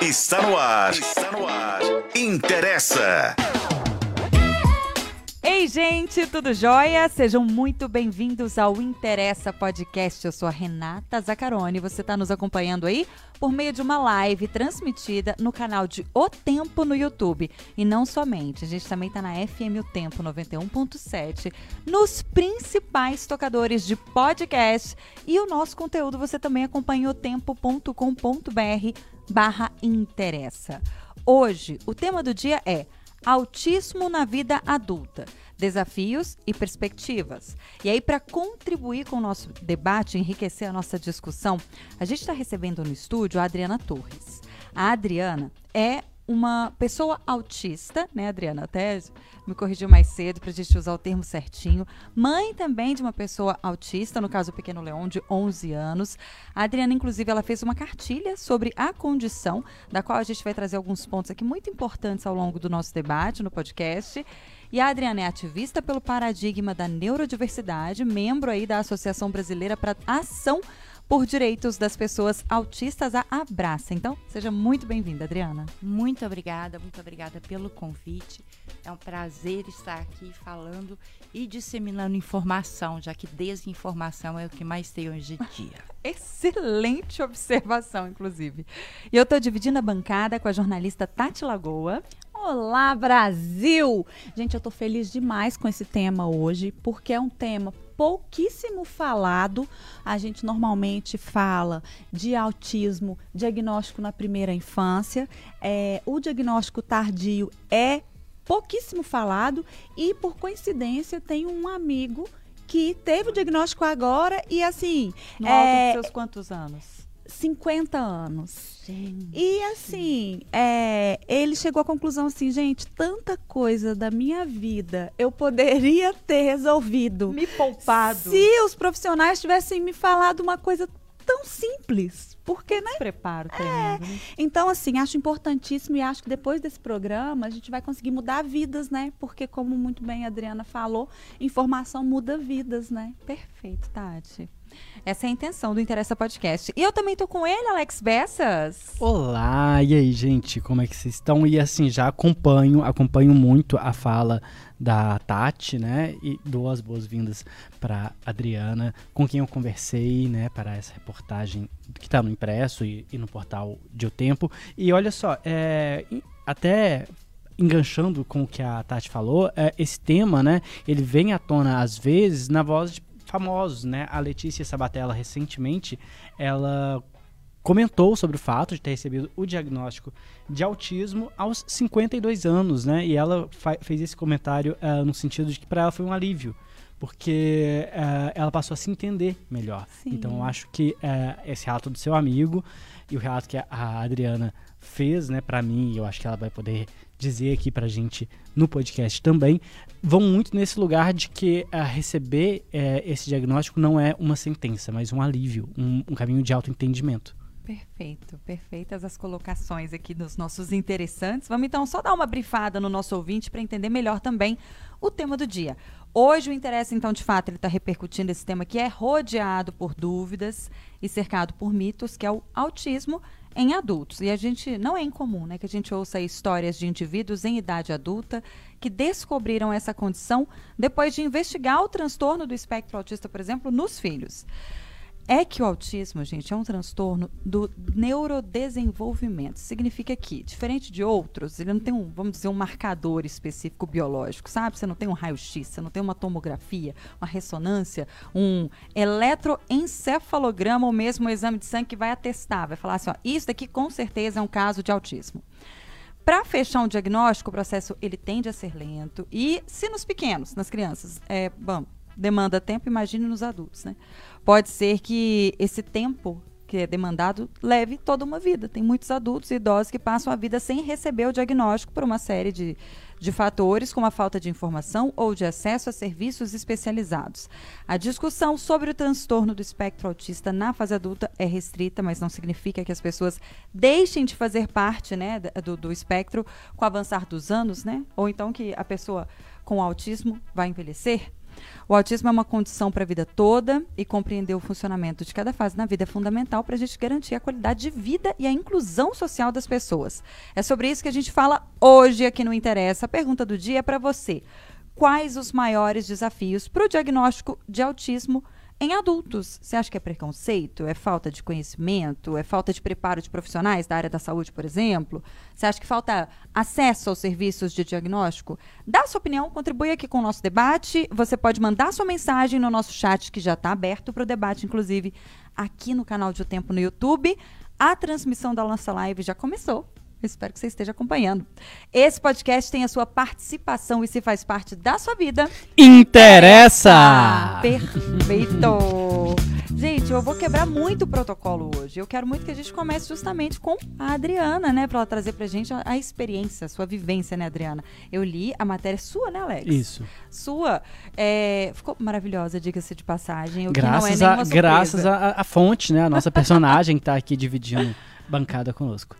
Está no ar. Está no ar. Interessa. Ei, gente, tudo jóia? Sejam muito bem-vindos ao Interessa Podcast. Eu sou a Renata Zacarone. Você está nos acompanhando aí por meio de uma live transmitida no canal de O Tempo no YouTube. E não somente, a gente também está na FM O Tempo 91.7, nos principais tocadores de podcast. E o nosso conteúdo você também acompanha em otempo.com.br barra interessa. Hoje, o tema do dia é Autismo na vida adulta. Desafios e perspectivas. E aí, para contribuir com o nosso debate, enriquecer a nossa discussão, a gente está recebendo no estúdio a Adriana Torres. A Adriana é uma pessoa autista, né, Adriana? Até me corrigiu mais cedo para a gente usar o termo certinho. Mãe também de uma pessoa autista, no caso o pequeno Leão, de 11 anos. A Adriana, inclusive, ela fez uma cartilha sobre a condição, da qual a gente vai trazer alguns pontos aqui muito importantes ao longo do nosso debate no podcast. E a Adriana é ativista pelo paradigma da neurodiversidade, membro aí da Associação Brasileira para Ação por Direitos das Pessoas Autistas, a Abraça. Então, seja muito bem-vinda, Adriana. Muito obrigada, muito obrigada pelo convite. É um prazer estar aqui falando e disseminando informação, já que desinformação é o que mais tem hoje em dia. Excelente observação, inclusive. E eu estou dividindo a bancada com a jornalista Tati Lagoa. Olá, Brasil! Gente, eu tô feliz demais com esse tema hoje, porque é um tema pouquíssimo falado. A gente normalmente fala de autismo, diagnóstico na primeira infância. É, o diagnóstico tardio é pouquíssimo falado e, por coincidência, tem um amigo que teve o diagnóstico agora e assim. No é, alto seus quantos anos? 50 anos. Gente. E assim, é, ele chegou à conclusão assim, gente, tanta coisa da minha vida eu poderia ter resolvido. Me poupado. Se os profissionais tivessem me falado uma coisa tão simples. Porque, né? Preparo é. Então, assim, acho importantíssimo e acho que depois desse programa a gente vai conseguir mudar vidas, né? Porque, como muito bem a Adriana falou, informação muda vidas, né? Perfeito, Tati. Essa é a intenção do Interessa Podcast. E eu também tô com ele, Alex Bessas. Olá, e aí, gente, como é que vocês estão? E assim, já acompanho, acompanho muito a fala da Tati, né? E dou as boas-vindas para Adriana, com quem eu conversei, né, para essa reportagem que está no impresso e, e, no portal de O Tempo. E olha só, é, até enganchando com o que a Tati falou, é, esse tema, né, ele vem à tona às vezes na voz de famosos, né? A Letícia Sabatella recentemente, ela comentou sobre o fato de ter recebido o diagnóstico de autismo aos 52 anos, né? E ela fez esse comentário uh, no sentido de que para ela foi um alívio, porque uh, ela passou a se entender melhor. Sim. Então eu acho que uh, esse relato do seu amigo e o relato que a Adriana fez, né, para mim, eu acho que ela vai poder dizer aqui pra gente no podcast também, vão muito nesse lugar de que uh, receber uh, esse diagnóstico não é uma sentença, mas um alívio, um, um caminho de autoentendimento. Perfeito, perfeitas as colocações aqui dos nossos interessantes. Vamos então só dar uma brifada no nosso ouvinte para entender melhor também o tema do dia. Hoje o interesse, então, de fato, ele está repercutindo esse tema que é rodeado por dúvidas e cercado por mitos, que é o autismo em adultos. E a gente não é incomum, né, que a gente ouça histórias de indivíduos em idade adulta que descobriram essa condição depois de investigar o transtorno do espectro autista, por exemplo, nos filhos. É que o autismo, gente, é um transtorno do neurodesenvolvimento. Significa que, diferente de outros, ele não tem um, vamos dizer, um marcador específico biológico, sabe? Você não tem um raio-x, você não tem uma tomografia, uma ressonância, um eletroencefalograma ou mesmo um exame de sangue que vai atestar, vai falar assim, ó, isso daqui com certeza é um caso de autismo. Para fechar um diagnóstico, o processo ele tende a ser lento e, se nos pequenos, nas crianças, é, bom, demanda tempo, imagine nos adultos, né? Pode ser que esse tempo que é demandado leve toda uma vida. Tem muitos adultos e idosos que passam a vida sem receber o diagnóstico por uma série de, de fatores, como a falta de informação ou de acesso a serviços especializados. A discussão sobre o transtorno do espectro autista na fase adulta é restrita, mas não significa que as pessoas deixem de fazer parte né, do, do espectro com o avançar dos anos, né? ou então que a pessoa com autismo vai envelhecer O autismo é uma condição para a vida toda e compreender o funcionamento de cada fase na vida é fundamental para a gente garantir a qualidade de vida e a inclusão social das pessoas. É sobre isso que a gente fala hoje aqui no Interessa. A pergunta do dia é para você. Quais os maiores desafios para o diagnóstico de autismo em adultos, você acha que é preconceito? É falta de conhecimento? É falta de preparo de profissionais da área da saúde, por exemplo? Você acha que falta acesso aos serviços de diagnóstico? Dá sua opinião, contribui aqui com o nosso debate. Você pode mandar sua mensagem no nosso chat, que já está aberto para o debate, inclusive aqui no canal de O Tempo no YouTube. A transmissão da nossa live já começou. Espero que você esteja acompanhando. Esse podcast tem a sua participação e se faz parte da sua vida. Interessa! Perfeito! Gente, eu vou quebrar muito o protocolo hoje. Eu quero muito que a gente comece justamente com a Adriana, né? Pra ela trazer pra gente a, a experiência, a sua vivência, né, Adriana? Eu li a matéria sua, né, Alex? Isso. Sua. É, ficou maravilhosa, diga-se de passagem. O Graças, que não é a, graças a fonte, né? A nossa personagem que tá aqui dividindo bancada conosco.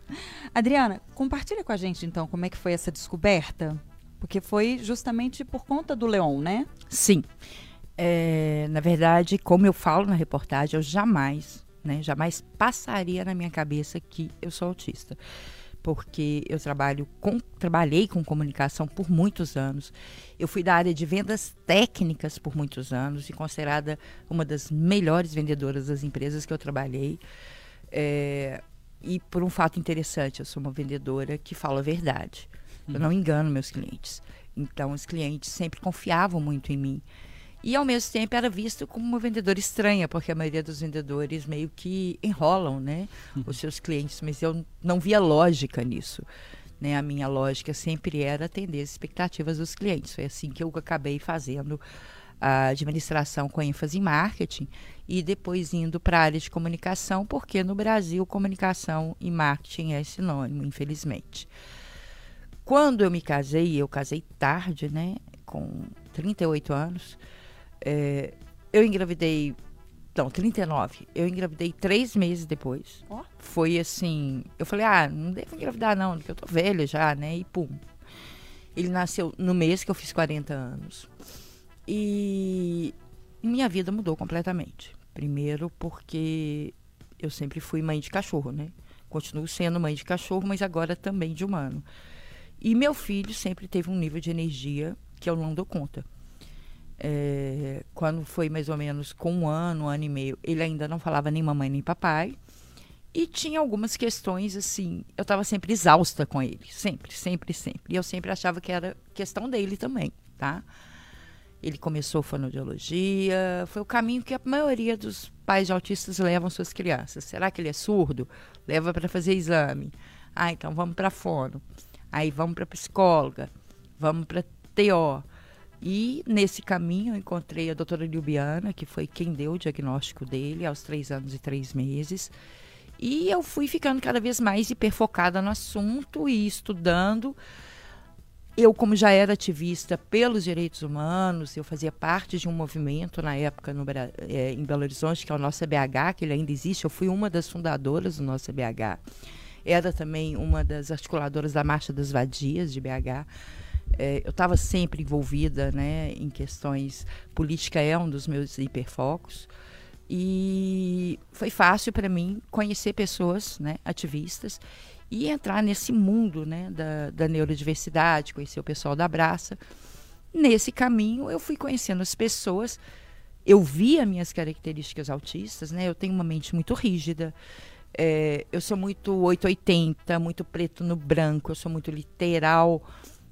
Adriana, compartilha com a gente então como é que foi essa descoberta. Porque foi justamente por conta do Leon, né? Sim. É, na verdade, como eu falo na reportagem, eu jamais, né, jamais passaria na minha cabeça que eu sou autista. Porque eu trabalho com, trabalhei com comunicação por muitos anos. Eu fui da área de vendas técnicas por muitos anos e considerada uma das melhores vendedoras das empresas que eu trabalhei. É, e por um fato interessante, eu sou uma vendedora que fala a verdade. Eu não engano meus clientes. Então, os clientes sempre confiavam muito em mim. E, ao mesmo tempo, era visto como uma vendedora estranha, porque a maioria dos vendedores meio que enrolam né, os seus clientes. Mas eu não via lógica nisso. Né? A minha lógica sempre era atender as expectativas dos clientes. Foi assim que eu acabei fazendo a administração com ênfase em marketing e depois indo para a área de comunicação, porque no Brasil comunicação e marketing é sinônimo, infelizmente. Quando eu me casei, eu casei tarde, né, com 38 anos, é, eu engravidei, não, 39, eu engravidei três meses depois. Ó. Foi assim, eu falei, ah, não devo engravidar não, porque eu tô velha já, né, e pum. Ele nasceu no mês que eu fiz 40 anos. E minha vida mudou completamente. Primeiro porque eu sempre fui mãe de cachorro, né? Continuo sendo mãe de cachorro, mas agora também de humano. E meu filho sempre teve um nível de energia que eu não dou conta. É, quando foi mais ou menos com um ano, um ano e meio, ele ainda não falava nem mamãe nem papai. E tinha algumas questões assim, eu estava sempre exausta com ele, sempre, sempre, sempre. E eu sempre achava que era questão dele também, tá? Ele começou fonoaudiologia, foi o caminho que a maioria dos pais de autistas levam suas crianças. Será que ele é surdo? Leva para fazer exame. Ah, então vamos para fono. Aí vamos para psicóloga, vamos para TO. E nesse caminho eu encontrei a doutora Liubiana, que foi quem deu o diagnóstico dele aos três anos e três meses. E eu fui ficando cada vez mais hiperfocada no assunto e estudando eu, como já era ativista pelos direitos humanos, eu fazia parte de um movimento na época no, é, em Belo Horizonte, que é o nosso CBH, que ele ainda existe. Eu fui uma das fundadoras do nosso CBH. Era também uma das articuladoras da Marcha das Vadias de BH. É, eu estava sempre envolvida né, em questões. Política é um dos meus hiperfocos. E foi fácil para mim conhecer pessoas né, ativistas e entrar nesse mundo né, da, da neurodiversidade, conhecer o pessoal da Abraça. Nesse caminho, eu fui conhecendo as pessoas, eu via minhas características autistas, né? Eu tenho uma mente muito rígida, é, eu sou muito 880, muito preto no branco, eu sou muito literal,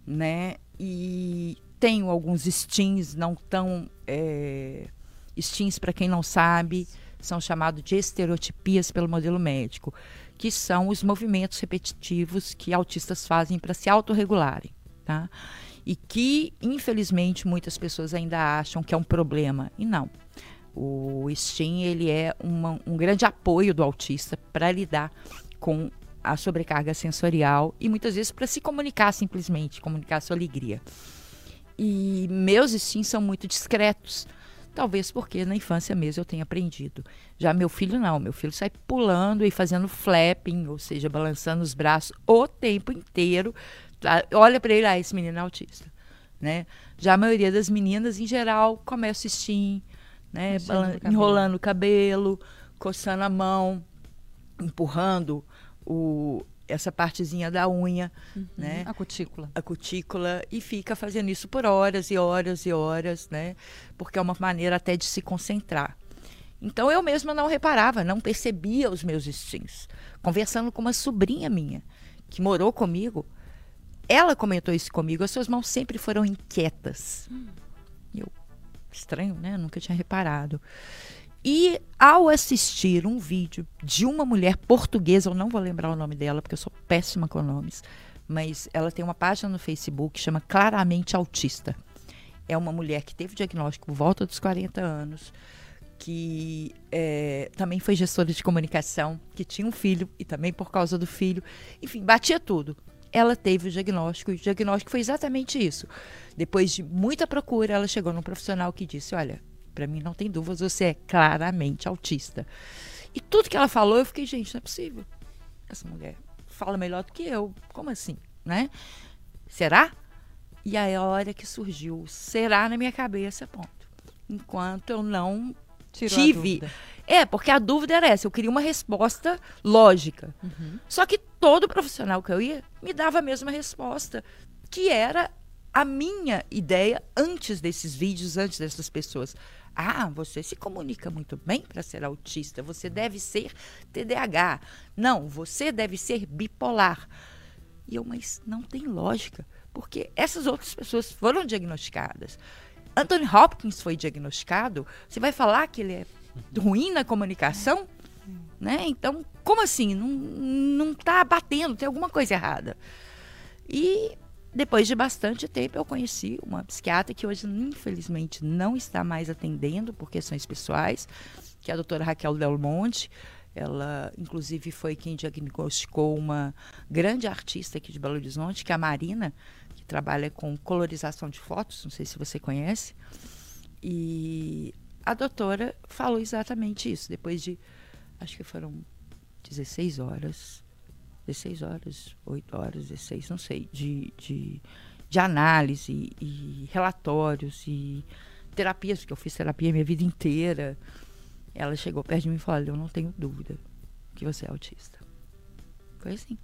né? E tenho alguns stins não tão é, stins para quem não sabe, são chamados de estereotipias pelo modelo médico que são os movimentos repetitivos que autistas fazem para se autorregularem, tá? E que, infelizmente, muitas pessoas ainda acham que é um problema. E não. O STEAM, ele é uma, um grande apoio do autista para lidar com a sobrecarga sensorial e muitas vezes para se comunicar simplesmente, comunicar sua alegria. E meus STEAMs são muito discretos, Talvez porque na infância mesmo eu tenha aprendido. Já meu filho não, meu filho sai pulando e fazendo flapping, ou seja, balançando os braços o tempo inteiro. Tá? Olha para ele, ah, esse menino é autista. né? Já a maioria das meninas, em geral, começa o steam, né? Enrolando o cabelo, coçando a mão, empurrando o, essa partezinha da unha, né? A cutícula. a cutícula e fica fazendo isso por horas e horas e horas, né? Porque é uma maneira até de se concentrar. Então eu mesma não reparava, não percebia os meus instintos. Conversando com uma sobrinha minha que morou comigo, ela comentou isso comigo. As suas mãos sempre foram inquietas. E Eu estranho, né? Nunca tinha reparado. E ao assistir um vídeo de uma mulher portuguesa, eu não vou lembrar o nome dela porque eu sou péssima com nomes, mas ela tem uma página no Facebook que chama Claramente Autista. É uma mulher que teve diagnóstico por volta dos 40 anos, que eh, também foi gestora de comunicação, que tinha um filho e também por causa do filho, enfim, batia tudo. Ela teve o diagnóstico e o diagnóstico foi exatamente isso. Depois de muita procura, ela chegou num profissional que disse: Olha, para mim não tem dúvidas, você é claramente autista. E tudo que ela falou, eu fiquei, gente, não é possível. Essa mulher fala melhor do que eu. Como assim, né? Será? E aí a hora que surgiu será na minha cabeça, ponto. Enquanto eu não Tirou tive. É, porque a dúvida era essa. Eu queria uma resposta lógica. Só que todo profissional que eu ia me dava a mesma resposta, que era a minha ideia antes desses vídeos, antes dessas pessoas. Ah, você se comunica muito bem para ser autista. Você deve ser TDAH. Não, você deve ser bipolar. E eu, mas não tem lógica, porque essas outras pessoas foram diagnosticadas. Anthony Hopkins foi diagnosticado. Você vai falar que ele é ruim na comunicação? Né? Então, como assim? Não, não tá batendo, tem alguma coisa errada. E depois de bastante tempo, eu conheci uma psiquiatra que hoje, infelizmente, não está mais atendendo por questões pessoais, que é a doutora Raquel Del Monte. Ela, inclusive, foi quem diagnosticou uma grande artista aqui de Belo Horizonte, que é a Marina, que trabalha com colorização de fotos, não sei se você conhece. E a doutora falou exatamente isso, depois de, acho que foram 16 horas, 16 horas, 8 horas, 16, não sei, de, de, de análise e relatórios e terapias, porque eu fiz terapia a minha vida inteira. Ela chegou perto de mim e falou: eu não tenho dúvida que você é autista. Foi assim.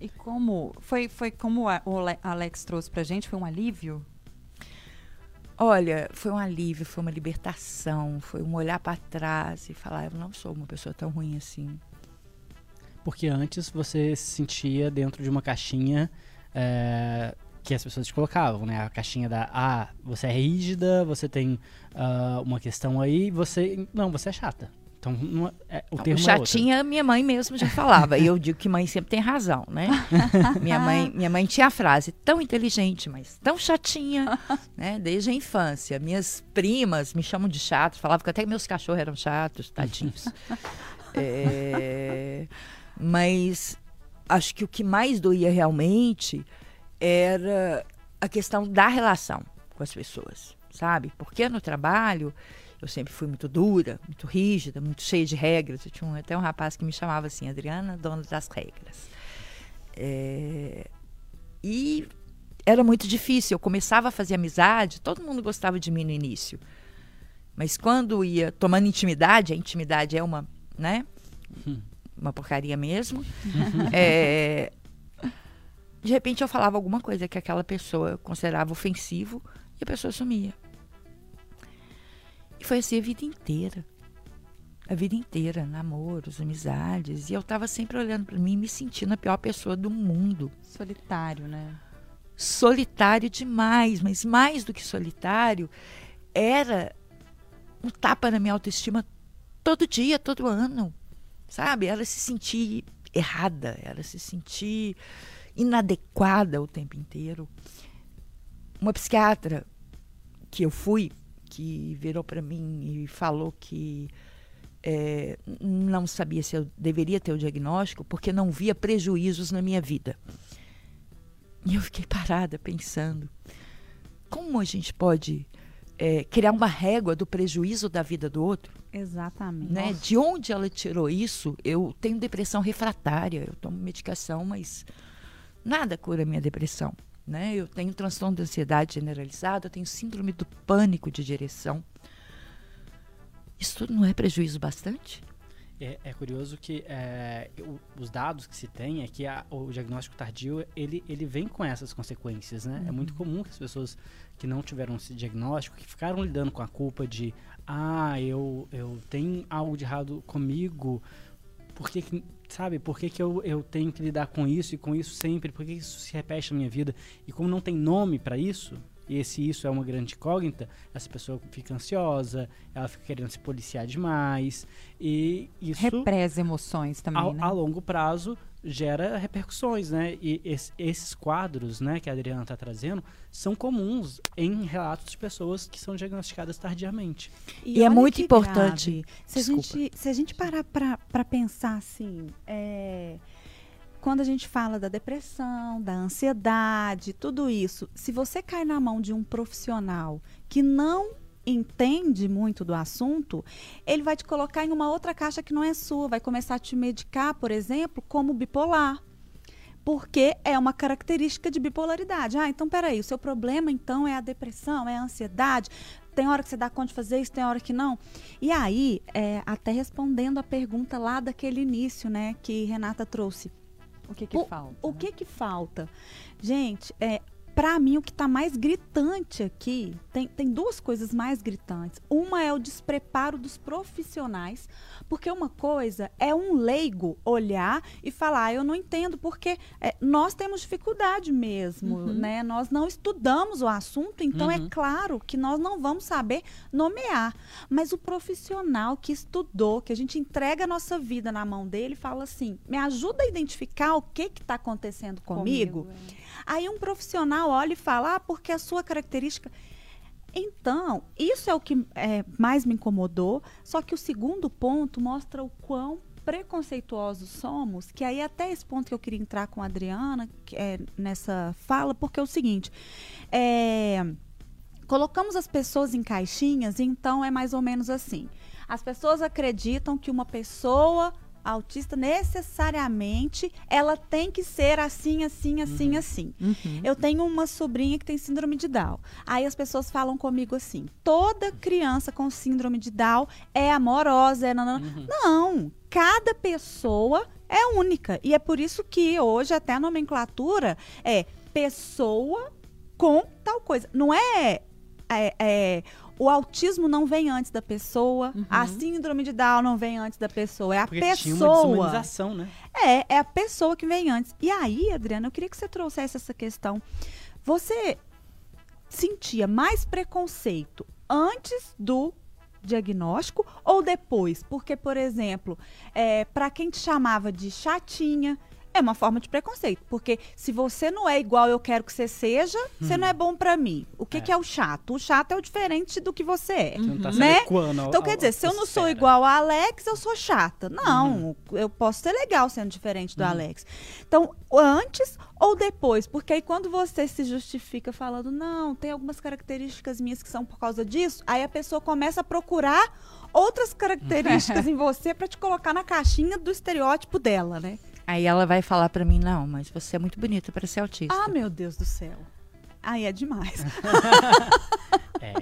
E como foi, foi como a- o Ale- Alex trouxe pra gente? Foi um alívio? Olha, foi um alívio, foi uma libertação, foi um olhar para trás e falar: Eu não sou uma pessoa tão ruim assim. Porque antes você se sentia dentro de uma caixinha é, que as pessoas te colocavam, né? A caixinha da ah, você é rígida, você tem ah, uma questão aí, você. Não, você é chata. Então não é- o termo é. Chatinha, minha mãe mesmo já falava. e eu digo que mãe sempre tem razão, né? minha, mãe, minha mãe tinha a frase, tão inteligente, mas tão chatinha, né? Desde a infância. Minhas primas me chamam de chato, falavam que até meus cachorros eram chatos, tadinhos. É, mas acho que o que mais doía realmente era a questão da relação com as pessoas, sabe? Porque no trabalho eu sempre fui muito dura, muito rígida, muito cheia de regras. Eu tinha um- até um rapaz que me chamava assim, Adriana, dona das regras. É, E era muito difícil. Eu começava a fazer amizade, todo mundo gostava de mim no início. Mas quando ia tomando intimidade, a intimidade é uma, né? Uma porcaria mesmo. é, de repente eu falava alguma coisa que aquela pessoa considerava ofensivo e a pessoa sumia. E foi assim a vida inteira. A vida inteira, namoros, amizades. E eu tava sempre olhando para mim e me sentindo a pior pessoa do mundo. Solitário, né? Solitário demais, mas mais do que solitário, era um tapa na minha autoestima todo dia, todo ano. Sabe? Era se sentir errada, era se sentir inadequada o tempo inteiro. Uma psiquiatra que eu fui, que virou para mim e falou que eh, não sabia se eu deveria ter o diagnóstico porque não via prejuízos na minha vida. E eu fiquei parada pensando: como a gente pode eh, criar uma régua do prejuízo da vida do outro? Exatamente. né? De onde ela tirou isso? Eu tenho depressão refratária, eu tomo medicação, mas nada cura minha depressão. né? Eu tenho transtorno de ansiedade generalizado, eu tenho síndrome do pânico de direção. Isso tudo não é prejuízo bastante? É, é curioso que é, os dados que se tem é que a- o diagnóstico tardio ele, ele vem com essas consequências, né? É muito comum que as pessoas que não tiveram esse diagnóstico, que ficaram lidando com a culpa de ah, eu, eu tenho algo de errado comigo, por que, que sabe, por que, que eu, eu tenho que lidar com isso e com isso sempre, por que isso se repete na minha vida? E como não tem nome para isso, e esse isso é uma grande incógnita, essa pessoa fica ansiosa, ela fica querendo se policiar demais, e isso Represa emoções também, ao, né? a longo prazo gera repercussões, né? E es- esses quadros, né, que a Adriana está trazendo, são comuns em relatos de pessoas que são diagnosticadas tardiamente. E é olha muito importante-. Se a, gente, se a gente parar para pensar assim, é, quando a gente fala da depressão, da ansiedade, tudo isso, se você cai na mão de um profissional que não entende muito do assunto, ele vai te colocar em uma outra caixa que não é sua, vai começar a te medicar, por exemplo, como bipolar. Porque é uma característica de bipolaridade. Ah, então peraí, o seu problema então é a depressão, é a ansiedade. Tem hora que você dá conta de fazer isso, tem hora que não. E aí, é, até respondendo a pergunta lá daquele início, né, que Renata trouxe. O que que O- falta? O né? que que falta? Gente, é, para mim o que está mais gritante aqui, tem, tem duas coisas mais gritantes. Uma é o despreparo dos profissionais, porque uma coisa é um leigo olhar e falar, "Ah, eu não entendo, porque é, nós temos dificuldade mesmo, Uhum. né? Nós não estudamos o assunto, então é Uhum. claro que nós não vamos saber nomear. Mas o profissional que estudou, que a gente entrega a nossa vida na mão dele, fala assim: me ajuda a identificar o que está acontecendo comigo. é. Aí um profissional olha e fala: ah, porque a sua característica. Então, isso é o que é, mais me incomodou. Só que o segundo ponto mostra o quão preconceituosos somos, que aí até esse ponto que eu queria entrar com a Adriana é, nessa fala, porque é o seguinte. É, colocamos as pessoas em caixinhas, então é mais ou menos assim. As pessoas acreditam que uma pessoa autista necessariamente ela tem que ser assim, assim, assim, assim. Uhum. Eu tenho uma sobrinha que tem síndrome de Down. Aí as pessoas falam comigo assim: toda criança com síndrome de Down é amorosa, é nanana. Não, cada pessoa é única. E é por isso que hoje até a nomenclatura é pessoa com tal coisa. Não é, é, é, o autismo não vem antes da pessoa, a síndrome de Down não vem antes da pessoa, é a Porque tinha uma pessoa. desumanização, né? É, é a pessoa que vem antes. E aí, Adriana, eu queria que você trouxesse essa questão. Você sentia mais preconceito antes do diagnóstico ou depois? Porque, por exemplo, é, para quem te chamava de chatinha, é uma forma de preconceito. Porque se você não é igual eu quero que você seja, você não é bom para mim. O que É. que é o chato? O chato é o diferente do que você é. Você não tá Né? ao- Então, quer dizer, se eu não sou igual a Alex, eu sou chata. Não, eu posso ser legal sendo diferente do Alex. Então, antes ou depois? Porque aí quando você se justifica falando, não, tem algumas características minhas que são por causa disso, aí a pessoa começa a procurar outras características em você pra te colocar na caixinha do estereótipo dela, né? Aí ela vai falar pra mim, não, mas você é muito bonita para ser autista. Ah, meu Deus do céu. Aí é demais. É.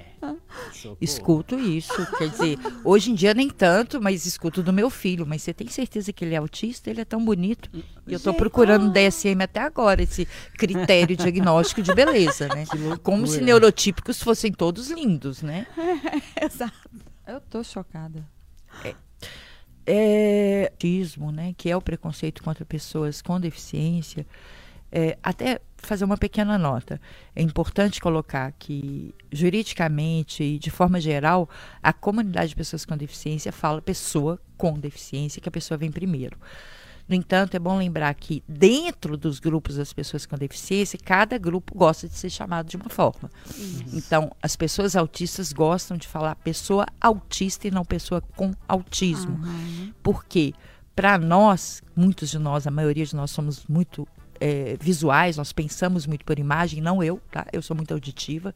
Socorro. Escuto isso. Quer dizer, hoje em dia nem tanto, mas escuto do meu filho. Mas você tem certeza que ele é autista? Ele é tão bonito. E eu tô Gente, procurando DSM até agora esse critério diagnóstico de beleza, né? Como se neurotípicos fossem todos lindos, né? Exato. Eu tô chocada. é, autismo, né, que é o preconceito contra pessoas com deficiência, é, até fazer uma pequena nota. É importante colocar que, juridicamente e de forma geral, a comunidade de pessoas com deficiência fala pessoa com deficiência, que a pessoa vem primeiro. No entanto, é bom lembrar que dentro dos grupos das pessoas com deficiência, cada grupo gosta de ser chamado de uma forma. Então, as pessoas autistas gostam de falar pessoa autista e não pessoa com autismo. Porque, para nós, muitos de nós, a maioria de nós somos muito é, visuais, nós pensamos muito por imagem, não eu, tá? Eu sou muito auditiva.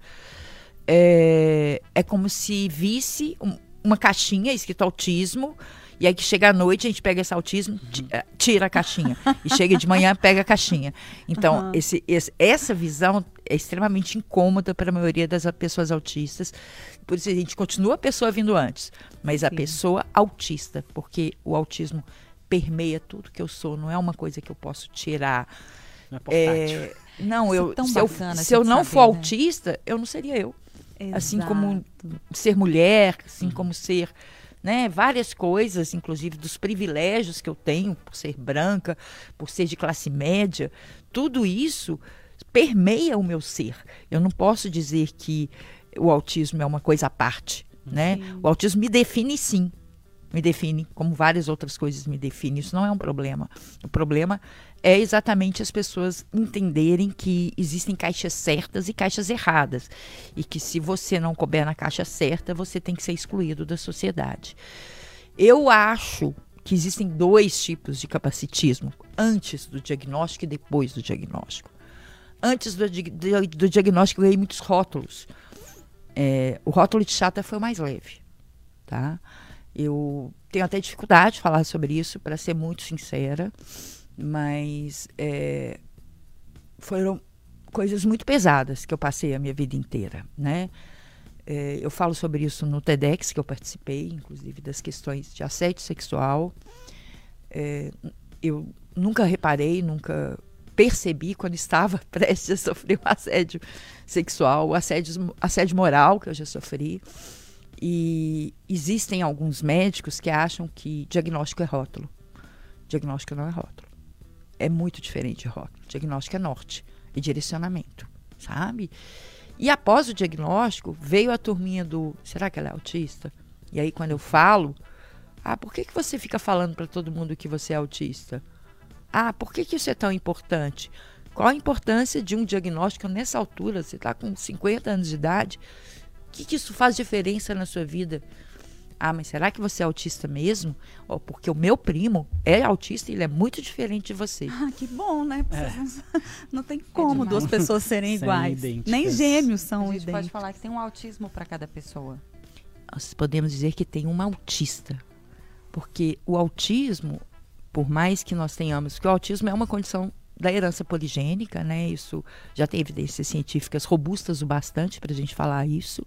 É, é como se visse um- uma caixinha escrito autismo E aí que chega à noite, a gente pega esse autismo, ti- eh, tira a caixinha. e chega de manhã, pega a caixinha. Então, Aham. esse, esse- essa visão é extremamente incômoda para a maioria das a- pessoas autistas. Por isso a gente continua a pessoa vindo antes, mas a Sim. pessoa autista, porque o autismo permeia tudo que eu sou, não é uma coisa que eu posso tirar. Não é portátil. É, não, é eu, tão se, eu, se eu não saber, for né? autista, eu não seria eu. Assim Exato. como ser mulher, assim como ser, né, várias coisas, inclusive dos privilégios que eu tenho por ser branca, por ser de classe média, tudo isso permeia o meu ser. Eu não posso dizer que o autismo é uma coisa à parte, né? Sim. O autismo me define sim. Me define, como várias outras coisas me definem. Isso não é um problema. O problema é exatamente as pessoas entenderem que existem caixas certas e caixas erradas. E que se você não couber na caixa certa, você tem que ser excluído da sociedade. Eu acho que existem dois tipos de capacitismo: antes do diagnóstico e depois do diagnóstico. Antes do, do- do diagnóstico, eu ganhei muitos rótulos. É, o rótulo de chata foi o mais leve, tá? Eu tenho até dificuldade de falar sobre isso, para ser muito sincera, mas é, foram coisas muito pesadas que eu passei a minha vida inteira, né? É, eu falo sobre isso no TEDx que eu participei, inclusive das questões de assédio sexual. É, eu nunca reparei, nunca percebi quando estava prestes a sofrer um assédio sexual, assédio, assédio moral que eu já sofri. E existem alguns médicos que acham que diagnóstico é rótulo. Diagnóstico não é rótulo. É muito diferente de rótulo. Diagnóstico é norte e direcionamento, sabe? E após o diagnóstico, veio a turminha do será que ela é autista? E aí quando eu falo, ah, por que, que você fica falando para todo mundo que você é autista? Ah, por que, que isso é tão importante? Qual a importância de um diagnóstico nessa altura? Você está com 50 anos de idade. O que, que isso faz diferença na sua vida? Ah, mas será que você é autista mesmo? Ó, porque o meu primo é autista e ele é muito diferente de você. Ah, que bom, né? Vocês não- tem como demais. duas pessoas serem iguais. idênticas. Nem gêmeos A são gente idênticos. pode falar que tem um autismo para cada pessoa. nós podemos dizer que tem um autista. Porque o autismo, por mais que nós tenhamos, que o autismo é uma condição da herança poligênica, né? Isso já tem evidências científicas robustas o bastante para a gente falar isso.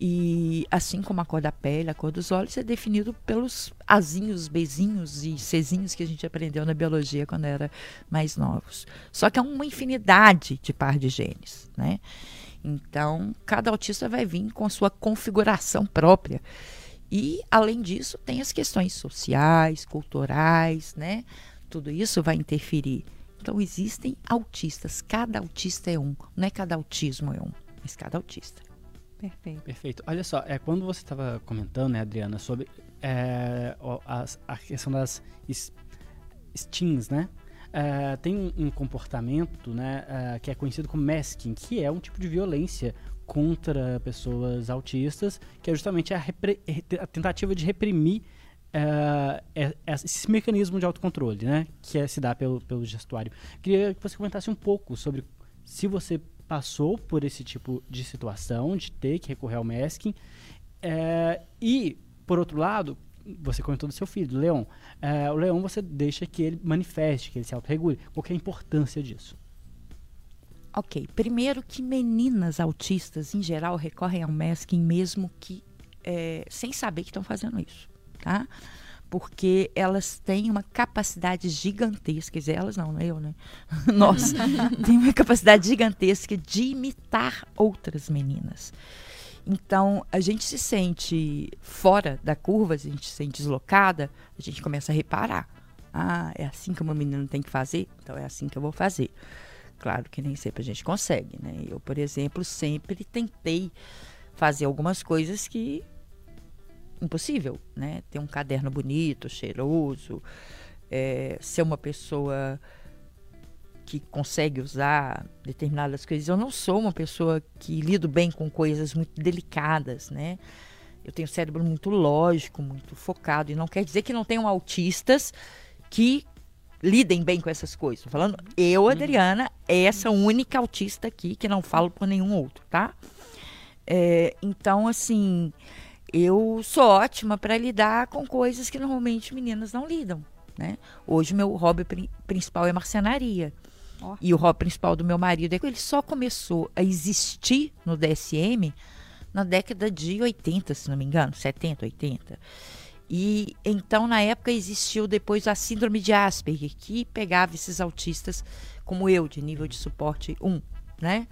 E assim como a cor da pele, a cor dos olhos é definido pelos azinhos, bezinhos e cezinhos que a gente aprendeu na biologia quando era mais novos. Só que é uma infinidade de par de genes, né? Então, cada autista vai vir com a sua configuração própria. E, além disso, tem as questões sociais, culturais, né? Tudo isso vai interferir. Então, existem autistas. Cada autista é um. Não é cada autismo é um, mas cada autista. Perfeito. Perfeito. Olha só, é, quando você estava comentando, né, Adriana, sobre é, as- a questão das stings, né? É, tem um, comportamento, né, é, que é conhecido como masking, que é um tipo de violência contra pessoas autistas, que é justamente a, a tentativa de reprimir é, é- é esse mecanismo de autocontrole, né, que é, se dá pelo, pelo gestuário. Queria que você comentasse um pouco sobre se você passou por esse tipo de situação, de ter que recorrer ao masking, é, e, por outro lado, você comentou do seu filho, do Leon. É, o Leon você deixa que ele manifeste, que ele se autorregule. Qual é a importância disso? Ok, primeiro que meninas autistas, em geral, recorrem ao masking mesmo que é, sem saber que estão fazendo isso, tá? Porque elas têm uma capacidade gigantesca, elas não, não é eu, né? Nós tem uma capacidade gigantesca de imitar outras meninas. Então, a gente se sente fora da curva, a gente se sente deslocada, a gente começa a reparar. Ah, é assim que uma menina tem que fazer? Então é assim que eu vou fazer. Claro que nem sempre a gente consegue, né? Eu, por exemplo, sempre tentei fazer algumas coisas que impossível, né? Ter um caderno bonito, cheiroso, é, ser uma pessoa que consegue usar determinadas coisas. Eu não sou uma pessoa que lido bem com coisas muito delicadas, né? Eu tenho cérebro muito lógico, muito focado, e não quer dizer que não tenham autistas que lidem bem com essas coisas. Tô falando eu, Adriana, essa única autista aqui que não falo por nenhum outro, tá? É, então, assim, eu sou ótima para lidar com coisas que normalmente meninas não lidam, né? Hoje meu hobby pri- principal é marcenaria. Ó. E o hobby principal do meu marido é que ele só começou a existir no DSM na década de 80, se não me engano, 70, 80. E então na época existiu depois a síndrome de Asperger, que pegava esses autistas como eu, de nível de suporte 1, né?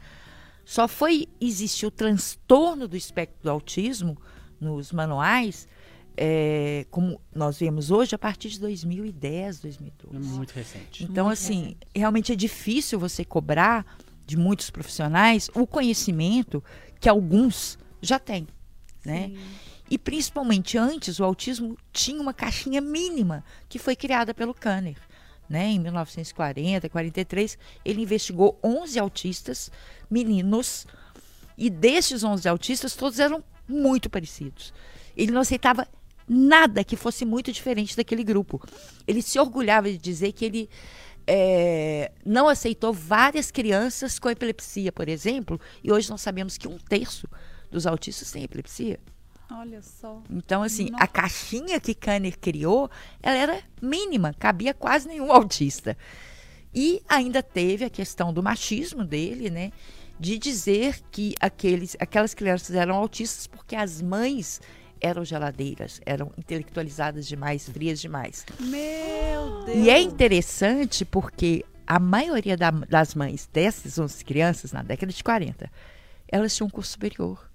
Só foi existir o transtorno do espectro do autismo nos manuais, é, como nós vemos hoje, a partir de 2010, É 2012. muito recente. Então, Muito assim, realmente é difícil você cobrar de muitos profissionais o conhecimento que alguns já têm, né? E principalmente antes, o autismo tinha uma caixinha mínima que foi criada pelo Kanner. Né? Em 1940, 43, ele investigou 11 autistas, meninos, e destes 11 autistas, todos eram muito parecidos. Ele não aceitava nada que fosse muito diferente daquele grupo. Ele se orgulhava de dizer que ele eh, não aceitou várias crianças com epilepsia, por exemplo, e hoje nós sabemos que um terço dos autistas tem epilepsia. Olha só. Então, assim, Nossa. a caixinha que Kanner criou, ela era mínima, cabia quase nenhum autista. E ainda teve a questão do machismo dele, né? De dizer que aqueles, aquelas crianças eram autistas porque as mães eram geladeiras, eram intelectualizadas demais, frias demais. Meu Deus. E é interessante porque a maioria da- das mães dessas 11 crianças, na década de 40, elas tinham um curso superior.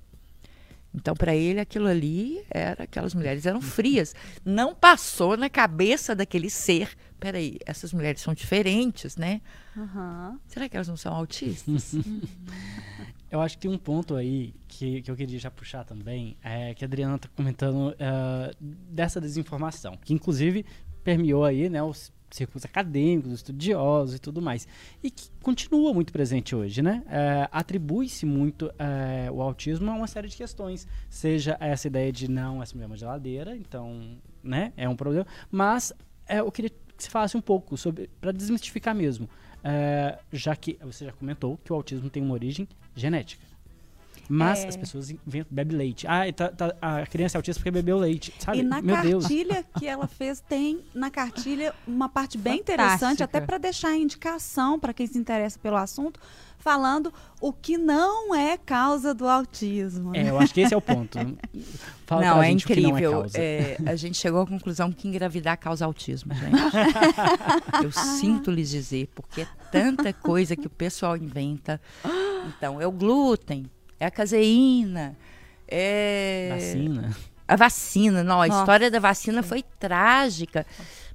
Então, para ele, aquilo ali era, aquelas mulheres eram frias. Não passou na cabeça daquele ser. Peraí, essas mulheres são diferentes, né? Aham. Será que elas não são autistas? Eu acho que tem um ponto aí que, que eu queria já puxar também, é que a Adriana está comentando eh, dessa desinformação, que inclusive permeou aí, né, os círculos acadêmicos, estudiosos e tudo mais, e que continua muito presente hoje, né? Eh, Atribui-se muito eh, o autismo a uma série de questões, seja essa ideia de não, essa mulher é uma geladeira, então, né, é um problema, mas eh, eu queria que você falasse um pouco sobre, para desmistificar mesmo, eh, já que você já comentou que o autismo tem uma origem genética. Mas É. as pessoas inventam, bebe leite. Ah, e tá- tá- a criança é autista porque bebeu leite. Sabe? E na Meu Deus. cartilha que ela fez, tem na cartilha uma parte bem Fantástica. interessante, até para deixar a indicação para quem se interessa pelo assunto, falando o que não é causa do autismo. É, eu acho que esse é o ponto. Fala não, pra é gente o que incrível. não é causa. É, a gente chegou à conclusão que engravidar causa autismo, gente. Eu sinto lhes dizer, porque é tanta coisa que o pessoal inventa. Então, é o glúten, é a caseína, é Vacina. a vacina. Não, a Nossa. história da vacina foi trágica.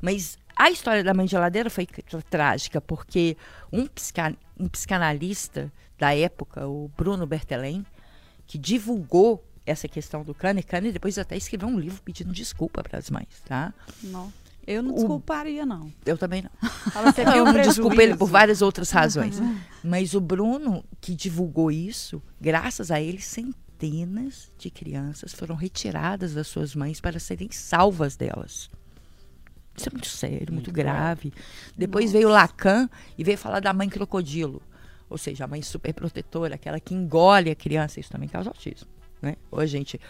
Mas a história da mãe geladeira foi tr- trágica, porque um, psica- um psicanalista da época, o Bruno Bertelen, que divulgou essa questão do Kahneman, Kahneman depois até escreveu um livro pedindo desculpa para as mães, tá? Não. Eu não desculparia, não. Eu também não. Fala, você Eu não desculpo ele prejuízo? por várias outras razões. Mas o Bruno, que divulgou isso, graças a ele, centenas de crianças foram retiradas das suas mães para serem salvas delas. Isso é muito sério, muito, Muito grave. Depois veio Lacan e veio falar da mãe crocodilo. Ou seja, a mãe superprotetora, aquela que engole a criança. Isso também causa autismo. Né? Ou a gente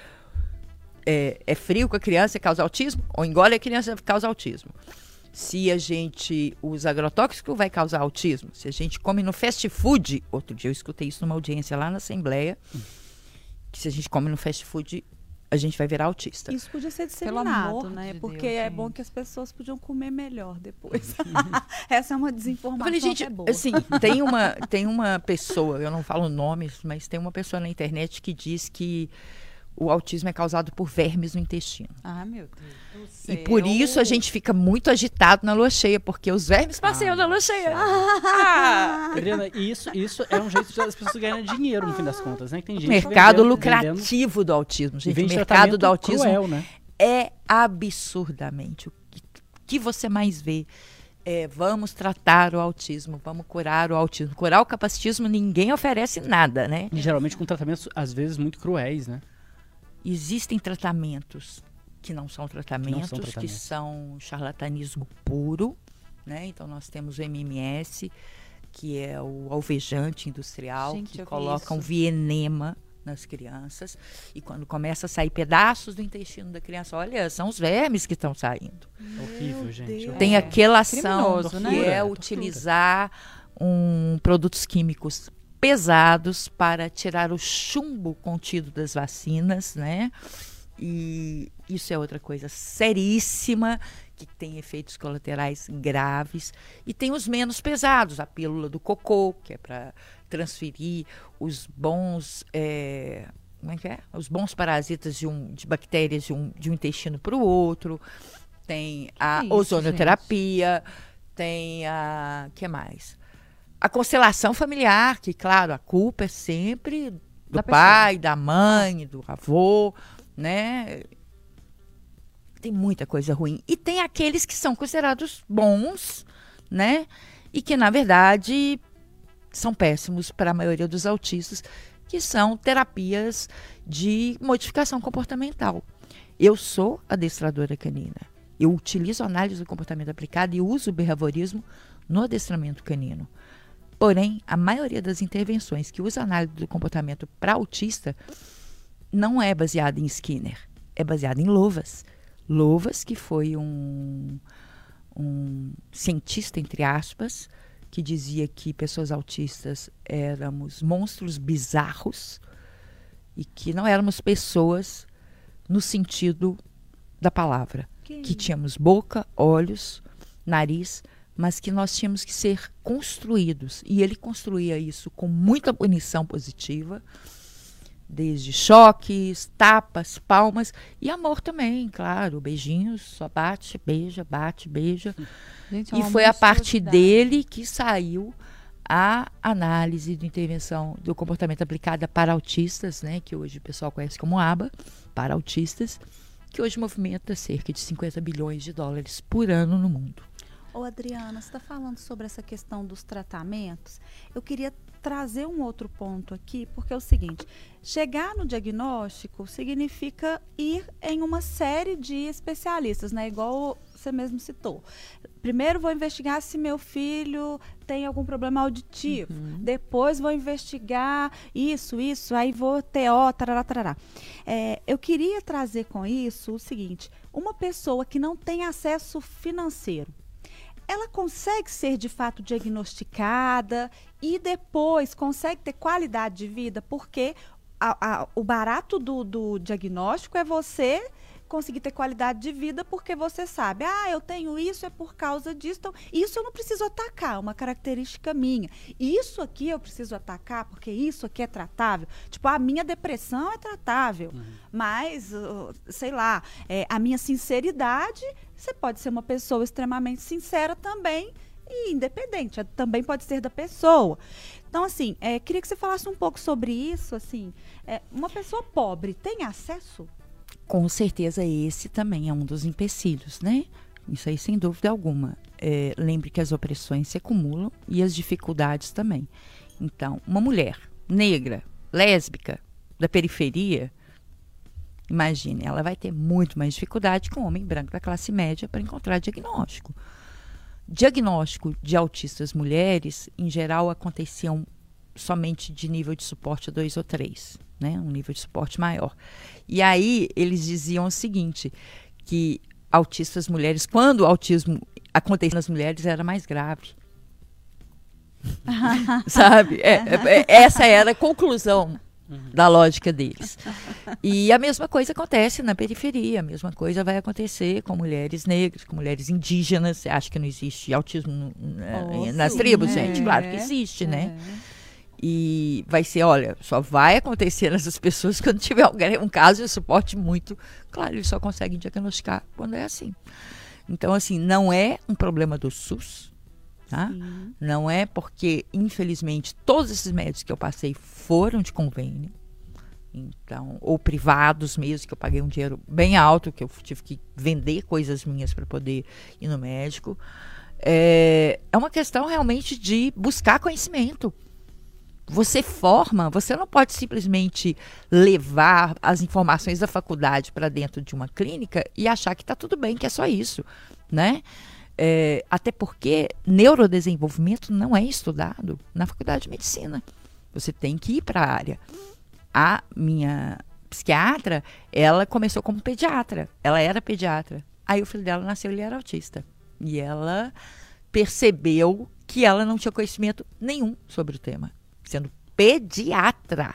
é, é frio com a criança e causa autismo, ou engole a criança e causa autismo. Se a gente usa agrotóxico, vai causar autismo. Se a gente come no fast food, outro dia eu escutei isso numa audiência lá na Assembleia, que se a gente come no fast food, a gente vai virar autista. Isso podia ser Pelo disseminado, amor né? de Porque Deus, é gente. bom que as pessoas podiam comer melhor depois. Essa é uma Eu desinformação falei, gente, que é boa. assim, tem uma, tem uma pessoa, eu não falo nomes, mas tem uma pessoa na internet que diz que o autismo é causado por vermes no intestino. Ah, meu Deus. do E por isso a gente fica muito agitado na lua cheia, porque os vermes passeiam Ah, na lua cheia. Ah, Adriana, e isso, isso é um jeito das pessoas ganharem dinheiro, no fim das contas, né? Que tem gente mercado vendendo- lucrativo do autismo, vendendo- gente. vende O mercado do autismo cruel, né? é absurdamente o que, que você mais vê. É, vamos tratar o autismo, vamos curar o autismo. Curar o capacitismo, ninguém oferece nada, né? E geralmente com tratamentos, às vezes, muito cruéis, né? Existem tratamentos que não são tratamentos, que tratamentos. são charlatanismo puro, né? Então nós temos o MMS, que é o alvejante industrial, Gente, que coloca um vienema nas crianças. E quando começa a sair pedaços do intestino da criança, olha, são os vermes que estão saindo. Horrível, gente. Deus. Tem É, aquela ação que né? é Tortura, utilizar um, produtos químicos pesados para tirar o chumbo contido das vacinas, né? E isso é outra coisa seríssima que tem efeitos colaterais graves e tem os menos pesados, a pílula do cocô, que é para transferir os bons eh, como é que é? Os bons parasitas de, um, de bactérias de um, de um intestino para o outro. Tem a isso, ozonioterapia, tem a. que mais? A constelação familiar, que, claro, a culpa é sempre do Da pai, da mãe, do avô, né? Tem muita coisa ruim. E tem aqueles que são considerados bons, né? E que, na verdade, são péssimos para a maioria dos autistas, que são terapias de modificação comportamental. Eu sou adestradora canina. Eu utilizo análise do comportamento aplicado e uso o behaviorismo no adestramento canino. Porém, a maioria das intervenções que usa análise do comportamento para autista não é baseada em Skinner, é baseada em Lovas. Lovas, que foi um, um cientista, entre aspas, que dizia que pessoas autistas éramos monstros bizarros e que não éramos pessoas no sentido da palavra. Que tínhamos boca, olhos, nariz, mas que nós tínhamos que ser construídos. E ele construía isso com muita punição positiva, desde choques, tapas, palmas e amor também, claro. Beijinhos, só bate, beija, bate, beija. Gente, é E foi a partir dele que saiu a análise de intervenção do comportamento aplicada para autistas, né, que hoje o pessoal conhece como ABA, para autistas, que hoje movimenta cerca de 50 bilhões de dólares por ano no mundo. Ô Adriana, você está falando sobre essa questão dos tratamentos. Eu queria trazer um outro ponto aqui, porque é o seguinte: chegar no diagnóstico significa ir em uma série de especialistas, né? Igual você mesmo citou. Primeiro vou investigar se meu filho tem algum problema auditivo. Depois vou investigar isso, isso, aí vou TO, tarará, tarará. É, eu queria trazer com isso o seguinte: uma pessoa que não tem acesso financeiro, ela consegue ser de fato diagnosticada e depois consegue ter qualidade de vida, porque a- a- o barato do, do diagnóstico é você conseguir ter qualidade de vida porque você sabe, ah, eu tenho isso é por causa disso, então isso eu não preciso atacar, é uma característica minha. Isso aqui eu preciso atacar porque isso aqui é tratável. Tipo, a minha depressão é tratável, mas, uh, sei lá, é, a minha sinceridade, você pode ser uma pessoa extremamente sincera também e independente, é- também pode ser da pessoa. Então, assim, é, queria que você falasse um pouco sobre isso, assim, é, uma pessoa pobre tem acesso? Com certeza esse também é um dos empecilhos, né? Isso aí sem dúvida alguma. É, lembre que as opressões se acumulam e as dificuldades também. Então, uma mulher negra, lésbica, da periferia, imagine, ela vai ter muito mais dificuldade que um homem branco da classe média para encontrar diagnóstico. Diagnóstico de autistas mulheres, em geral, aconteciam somente de nível de suporte 2 ou 3, né? Um nível de suporte maior. E aí eles diziam o seguinte, que autistas mulheres, quando o autismo acontecia nas mulheres, era mais grave. Sabe? É, é, é, essa era a conclusão da lógica deles. E a mesma coisa acontece na periferia, a mesma coisa vai acontecer com mulheres negras, com mulheres indígenas. Você acha que não existe autismo Oh, nas sim, tribos, é. gente? Claro que existe, né? E vai ser, olha, só vai acontecer nessas pessoas quando tiver alguém- um caso de suporte muito claro. Eles só conseguem diagnosticar quando é assim. Então, assim, não é um problema do SUS, tá? Sim. Não é porque, infelizmente, todos esses médicos que eu passei foram de convênio. Então, ou privados mesmo, que eu paguei um dinheiro bem alto, que eu tive que vender coisas minhas para poder ir no médico. É, é uma questão realmente de buscar conhecimento. Você forma, você não pode simplesmente levar as informações da faculdade para dentro de uma clínica e achar que está tudo bem, que é só isso, né? É, até porque neurodesenvolvimento não é estudado na faculdade de medicina. Você tem que ir para a área. A minha psiquiatra, ela começou como pediatra. Ela era pediatra. Aí o filho dela nasceu, ele era autista. E ela percebeu que ela não tinha conhecimento nenhum sobre o tema, sendo pediatra.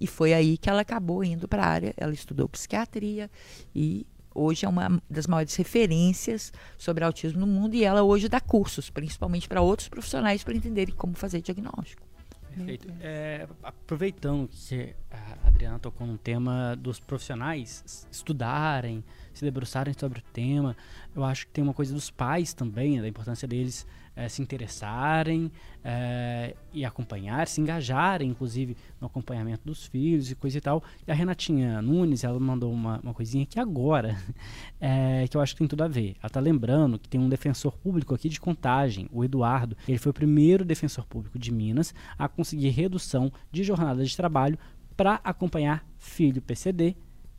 E foi aí que ela acabou indo para a área. Ela estudou psiquiatria e hoje é uma das maiores referências sobre autismo no mundo. E ela hoje dá cursos, principalmente para outros profissionais, para entenderem como fazer diagnóstico. Perfeito. É, aproveitando que a Adriana tocou no tema dos profissionais estudarem, se debruçarem sobre o tema, eu acho que tem uma coisa dos pais também, né, da importância deles é, se interessarem é, e acompanhar, se engajarem, inclusive, no acompanhamento dos filhos e coisa e tal. E a Renatinha Nunes, ela mandou uma, uma coisinha aqui agora, é, que eu acho que tem tudo a ver. Ela está lembrando que tem um defensor público aqui de contagem, o Eduardo. Ele foi o primeiro defensor público de Minas a conseguir redução de jornada de trabalho para acompanhar filho PCD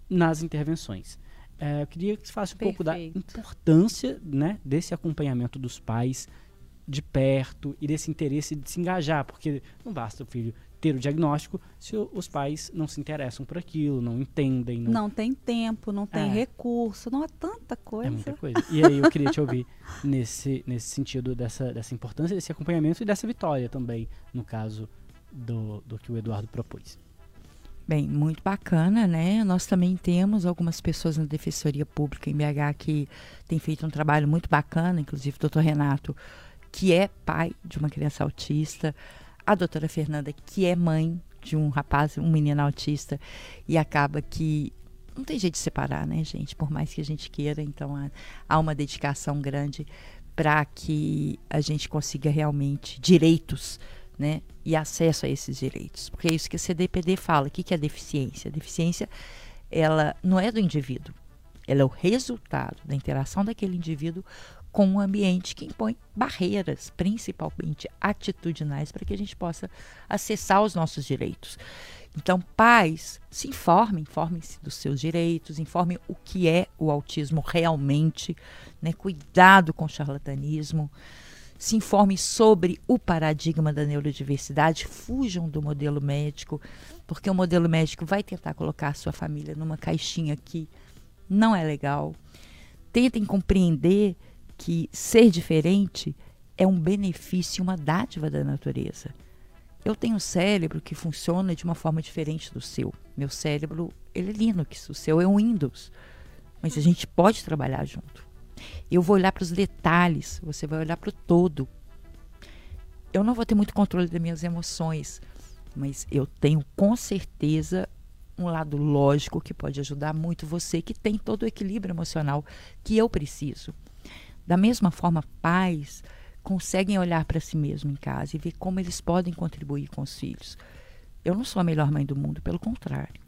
nas intervenções. É, eu queria que você falasse um Perfeito. pouco da importância né, desse acompanhamento dos pais de perto e desse interesse de se engajar, porque não basta o filho ter o diagnóstico se os pais não se interessam por aquilo, não entendem. Não, não tem tempo, não tem é. recurso, não há tanta coisa. É muita coisa. E aí eu queria te ouvir nesse, nesse sentido dessa, dessa importância, desse acompanhamento e dessa vitória também, no caso do, do que o Eduardo propôs. Bem, muito bacana, né? Nós também temos algumas pessoas na Defensoria Pública em BH que têm feito um trabalho muito bacana, inclusive o doutor Renato que é pai de uma criança autista, a doutora Fernanda, que é mãe de um rapaz, um menino autista, e acaba que não tem jeito de separar, né, gente? Por mais que a gente queira, então há, uma dedicação grande para que a gente consiga realmente direitos, né, e acesso a esses direitos, porque é isso que a CDPD fala. O que, que é deficiência? A deficiência, ela não é do indivíduo, ela é o resultado da interação daquele indivíduo com um ambiente que impõe barreiras, principalmente atitudinais, para que a gente possa acessar os nossos direitos. Então, pais, se informem, informem-se dos seus direitos, informem o que é o autismo realmente, né? cuidado com o charlatanismo, se informem sobre o paradigma da neurodiversidade, fujam do modelo médico, porque o modelo médico vai tentar colocar a sua família numa caixinha que não é legal. Tentem compreender que ser diferente é um benefício, uma dádiva da natureza. Eu tenho um cérebro que funciona de uma forma diferente do seu. Meu cérebro, ele é Linux, o seu é um Windows. Mas a gente pode trabalhar junto. Eu vou olhar para os detalhes, você vai olhar para o todo. Eu não vou ter muito controle das minhas emoções, mas eu tenho com certeza um lado lógico que pode ajudar muito você que tem todo o equilíbrio emocional que eu preciso. Da mesma forma, pais conseguem olhar para si mesmo em casa e ver como eles podem contribuir com os filhos. Eu não sou a melhor mãe do mundo, pelo contrário.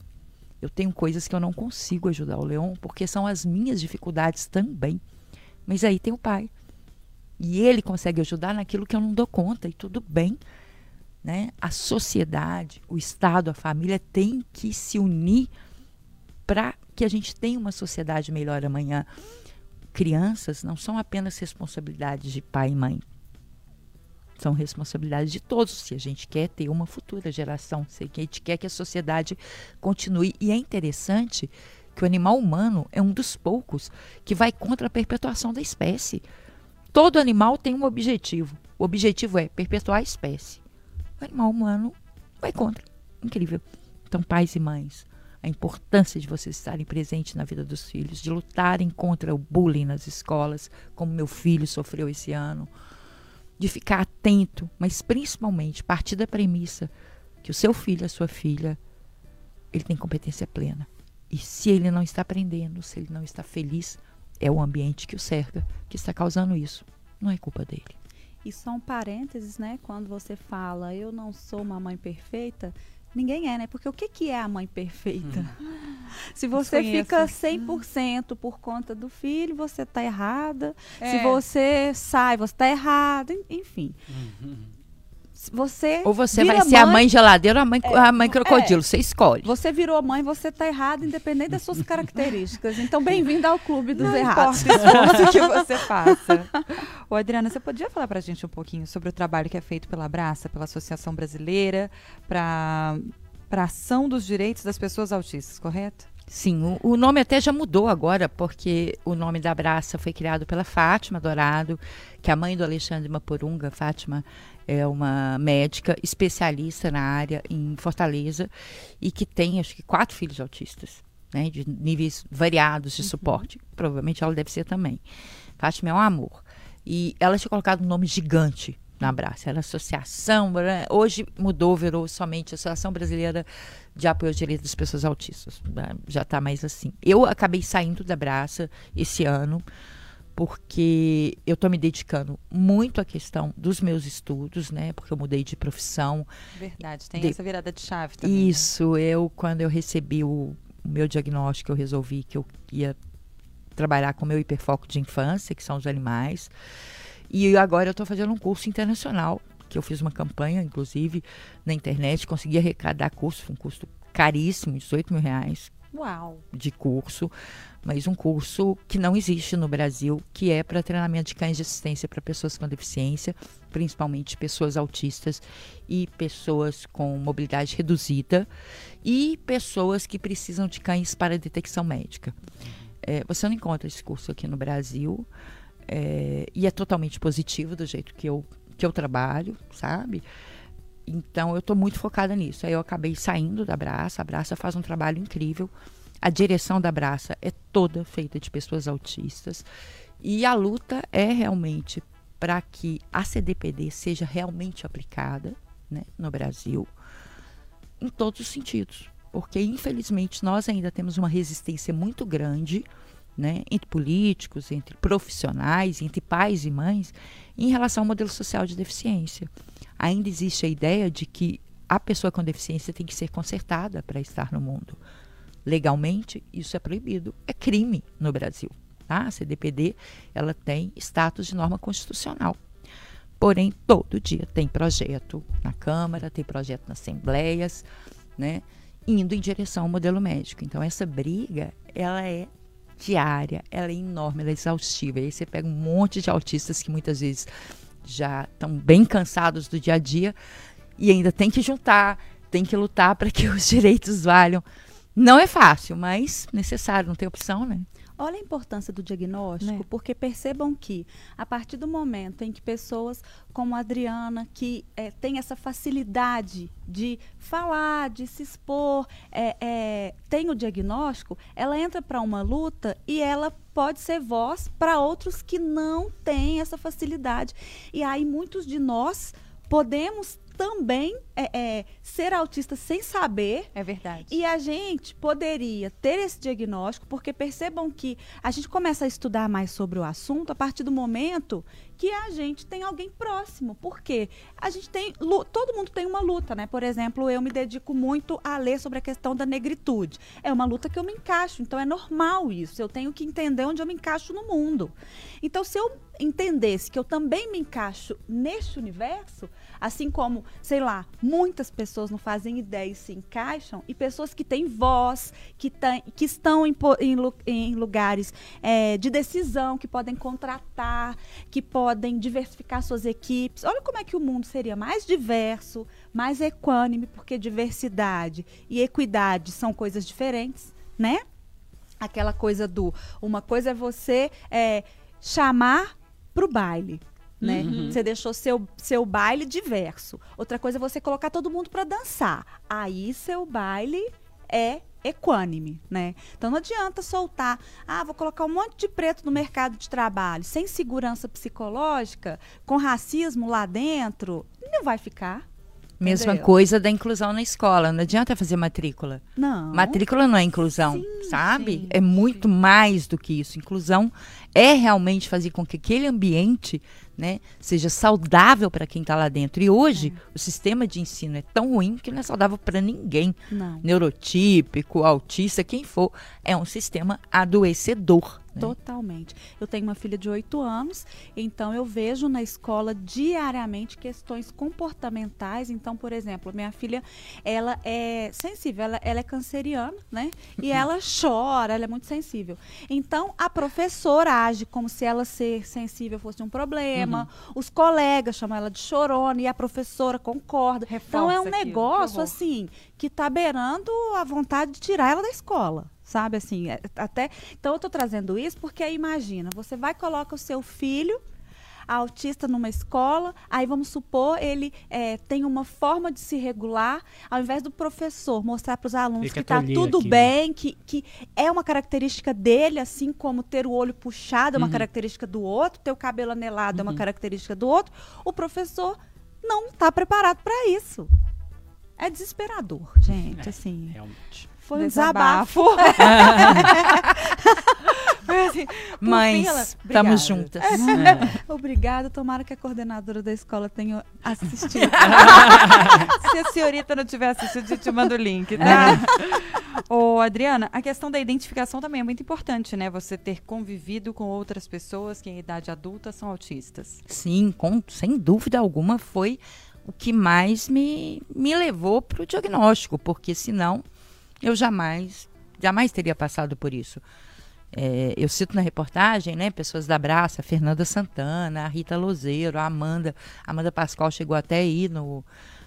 Eu tenho coisas que eu não consigo ajudar o Leão porque são as minhas dificuldades também. Mas aí tem o pai. E ele consegue ajudar naquilo que eu não dou conta, e tudo bem. Né? A sociedade, o Estado, a família tem que se unir para que a gente tenha uma sociedade melhor amanhã crianças não são apenas responsabilidades de pai e mãe. São responsabilidades de todos, se a gente quer ter uma futura geração, se a gente quer que a sociedade continue. E é interessante que o animal humano é um dos poucos que vai contra a perpetuação da espécie. Todo animal tem um objetivo. O objetivo é perpetuar a espécie. O animal humano vai contra. Incrível. Então, pais e mães, a importância de vocês estarem presentes na vida dos filhos, de lutarem contra o bullying nas escolas, como meu filho sofreu esse ano, de ficar atento, mas principalmente partir da premissa que o seu filho, a sua filha, ele tem competência plena. E se ele não está aprendendo, se ele não está feliz, é o ambiente que o cerca que está causando isso. Não é culpa dele. E só um parênteses, né? Quando você fala, eu não sou uma mãe perfeita, Ninguém é, né? Porque o que, que é a mãe perfeita? Hum. Se você fica 100% por conta do filho, você está errada. É. Se você sai, você está errada. Enfim. Uhum você ou você vai ser mãe, a mãe geladeira ou a mãe, é, a mãe crocodilo, é, você escolhe. Você virou mãe, você está errado, independente das suas características. Então, bem-vindo ao clube dos Não errados. Importa o que você faça. Ô, Adriana, você podia falar para a gente um pouquinho sobre o trabalho que é feito pela Abraça, pela Associação Brasileira, para para ação dos direitos das pessoas autistas, correto? Sim, o, o, nome até já mudou agora, porque o nome da Abraça foi criado pela Fátima Dourado, que é a mãe do Alexandre Mapurunga. Fátima é uma médica especialista na área em Fortaleza e que tem, acho que, quatro filhos autistas, né, de níveis variados de uhum. suporte. Provavelmente ela deve ser também. Fátima é um amor. E ela tinha colocado um nome gigante na Abraça. Era associação, né? hoje mudou, virou somente Associação Brasileira de Apoio aos Direitos das Pessoas Autistas. Né? Já está mais assim. Eu acabei saindo da Abraça esse ano porque eu estou me dedicando muito à questão dos meus estudos, né? Porque eu mudei de profissão. Verdade, tem de... essa virada de chave também. Né? Isso, né? eu quando eu recebi o, o meu diagnóstico, eu resolvi que eu ia trabalhar com o meu hiperfoco de infância, que são os animais. E agora eu estou fazendo um curso internacional, que eu fiz uma campanha, inclusive, na internet, consegui arrecadar curso, um custo caríssimo, 18 mil reais. Uau. De curso, mas um curso que não existe no Brasil, que é para treinamento de cães de assistência para pessoas com deficiência, principalmente pessoas autistas e pessoas com mobilidade reduzida e pessoas que precisam de cães para detecção médica. É, você não encontra esse curso aqui no Brasil. É, e é totalmente positivo do jeito que eu, que eu trabalho, sabe? Então eu estou muito focada nisso. Aí eu acabei saindo da Braça. A Braça faz um trabalho incrível. A direção da Braça é toda feita de pessoas autistas. E a luta é realmente para que a CDPD seja realmente aplicada né, no Brasil em todos os sentidos. Porque, infelizmente, nós ainda temos uma resistência muito grande né, entre políticos, entre profissionais, entre pais e mães, em relação ao modelo social de deficiência. Ainda existe a ideia de que a pessoa com deficiência tem que ser consertada para estar no mundo. Legalmente, isso é proibido, é crime no Brasil. Tá? A CDPD ela tem status de norma constitucional. Porém, todo dia tem projeto na Câmara, tem projeto nas assembleias, né, indo em direção ao modelo médico. Então, essa briga ela é diária, ela é enorme, ela é exaustiva. E aí você pega um monte de autistas que muitas vezes já estão bem cansados do dia a dia e ainda tem que juntar, tem que lutar para que os direitos valham. Não é fácil, mas necessário, não tem opção, né? Olha a importância do diagnóstico, né? porque percebam que, a partir do momento em que pessoas como a Adriana, que é, tem essa facilidade de falar, de se expor, é, é, tem o diagnóstico, ela entra para uma luta e ela pode ser voz para outros que não têm essa facilidade. E aí muitos de nós podemos também é, é, ser autista sem saber. É verdade. E a gente poderia ter esse diagnóstico, porque percebam que a gente começa a estudar mais sobre o assunto a partir do momento que a gente tem alguém próximo. Porque a gente tem. Todo mundo tem uma luta, né? Por exemplo, eu me dedico muito a ler sobre a questão da negritude. É uma luta que eu me encaixo, então é normal isso. Eu tenho que entender onde eu me encaixo no mundo. Então, se eu entendesse que eu também me encaixo neste universo, assim como, sei lá, muitas pessoas não fazem ideia e se encaixam, e pessoas que têm voz, que, tem, que estão em, em, em lugares é, de decisão, que podem contratar, que podem diversificar suas equipes. Olha como é que o mundo seria mais diverso, mais equânime, porque diversidade e equidade são coisas diferentes, né? Aquela coisa do. Uma coisa é você é, chamar para o baile né? Uhum. Você deixou seu, seu baile diverso. Outra coisa é você colocar todo mundo para dançar. Aí seu baile é equânime, né? Então não adianta soltar, ah, vou colocar um monte de preto no mercado de trabalho, sem segurança psicológica, com racismo lá dentro, não vai ficar. Mesma coisa da inclusão na escola. Não adianta fazer matrícula. Não. Matrícula não é inclusão, sim, sabe? Sim, é muito sim. mais do que isso. Inclusão é realmente fazer com que aquele ambiente né, seja saudável para quem está lá dentro. E hoje é. o sistema de ensino é tão ruim que não é saudável para ninguém. Não. Neurotípico, autista, quem for, é um sistema adoecedor. Né? Totalmente. Eu tenho uma filha de 8 anos, então eu vejo na escola diariamente questões comportamentais. Então, por exemplo, minha filha, ela é sensível, ela, ela é canceriana, né? E ela chora, ela é muito sensível. Então, a professora age como se ela ser sensível fosse um problema. Uhum. Os colegas chamam ela de chorona e a professora concorda. então, é um Reforça aquilo, que negócio, horror. assim, que tá beirando a vontade de tirar ela da escola. Sabe assim, é- até. Então eu tô trazendo isso porque imagina, você vai coloca o seu filho autista numa escola, aí vamos supor ele é, tem uma forma de se regular, ao invés do professor mostrar para os alunos Ele que tá tolir tudo aquilo. bem, que, que é uma característica dele, assim como ter o olho puxado é Uhum. uma característica do outro, ter o cabelo anelado é uma característica do outro, o professor não está preparado para isso. É desesperador, gente, assim. Realmente. Foi um Desabafo. assim, Mas ela- estamos juntas. Obrigada, tomara que a coordenadora da escola tenha assistido. Se a senhorita não tiver assistido, a gente manda o link, tá? Ô, Adriana, a questão da identificação também é muito importante, né? Você ter convivido com outras pessoas que em idade adulta são autistas. Sim, com, sem dúvida alguma foi o que mais me, me levou para o diagnóstico, porque senão eu jamais, jamais teria passado por isso. É, eu cito na reportagem, né, pessoas da Braça, a Fernanda Santana, a Rita Lozeiro, a Amanda, a Amanda Pascoal chegou até aí no,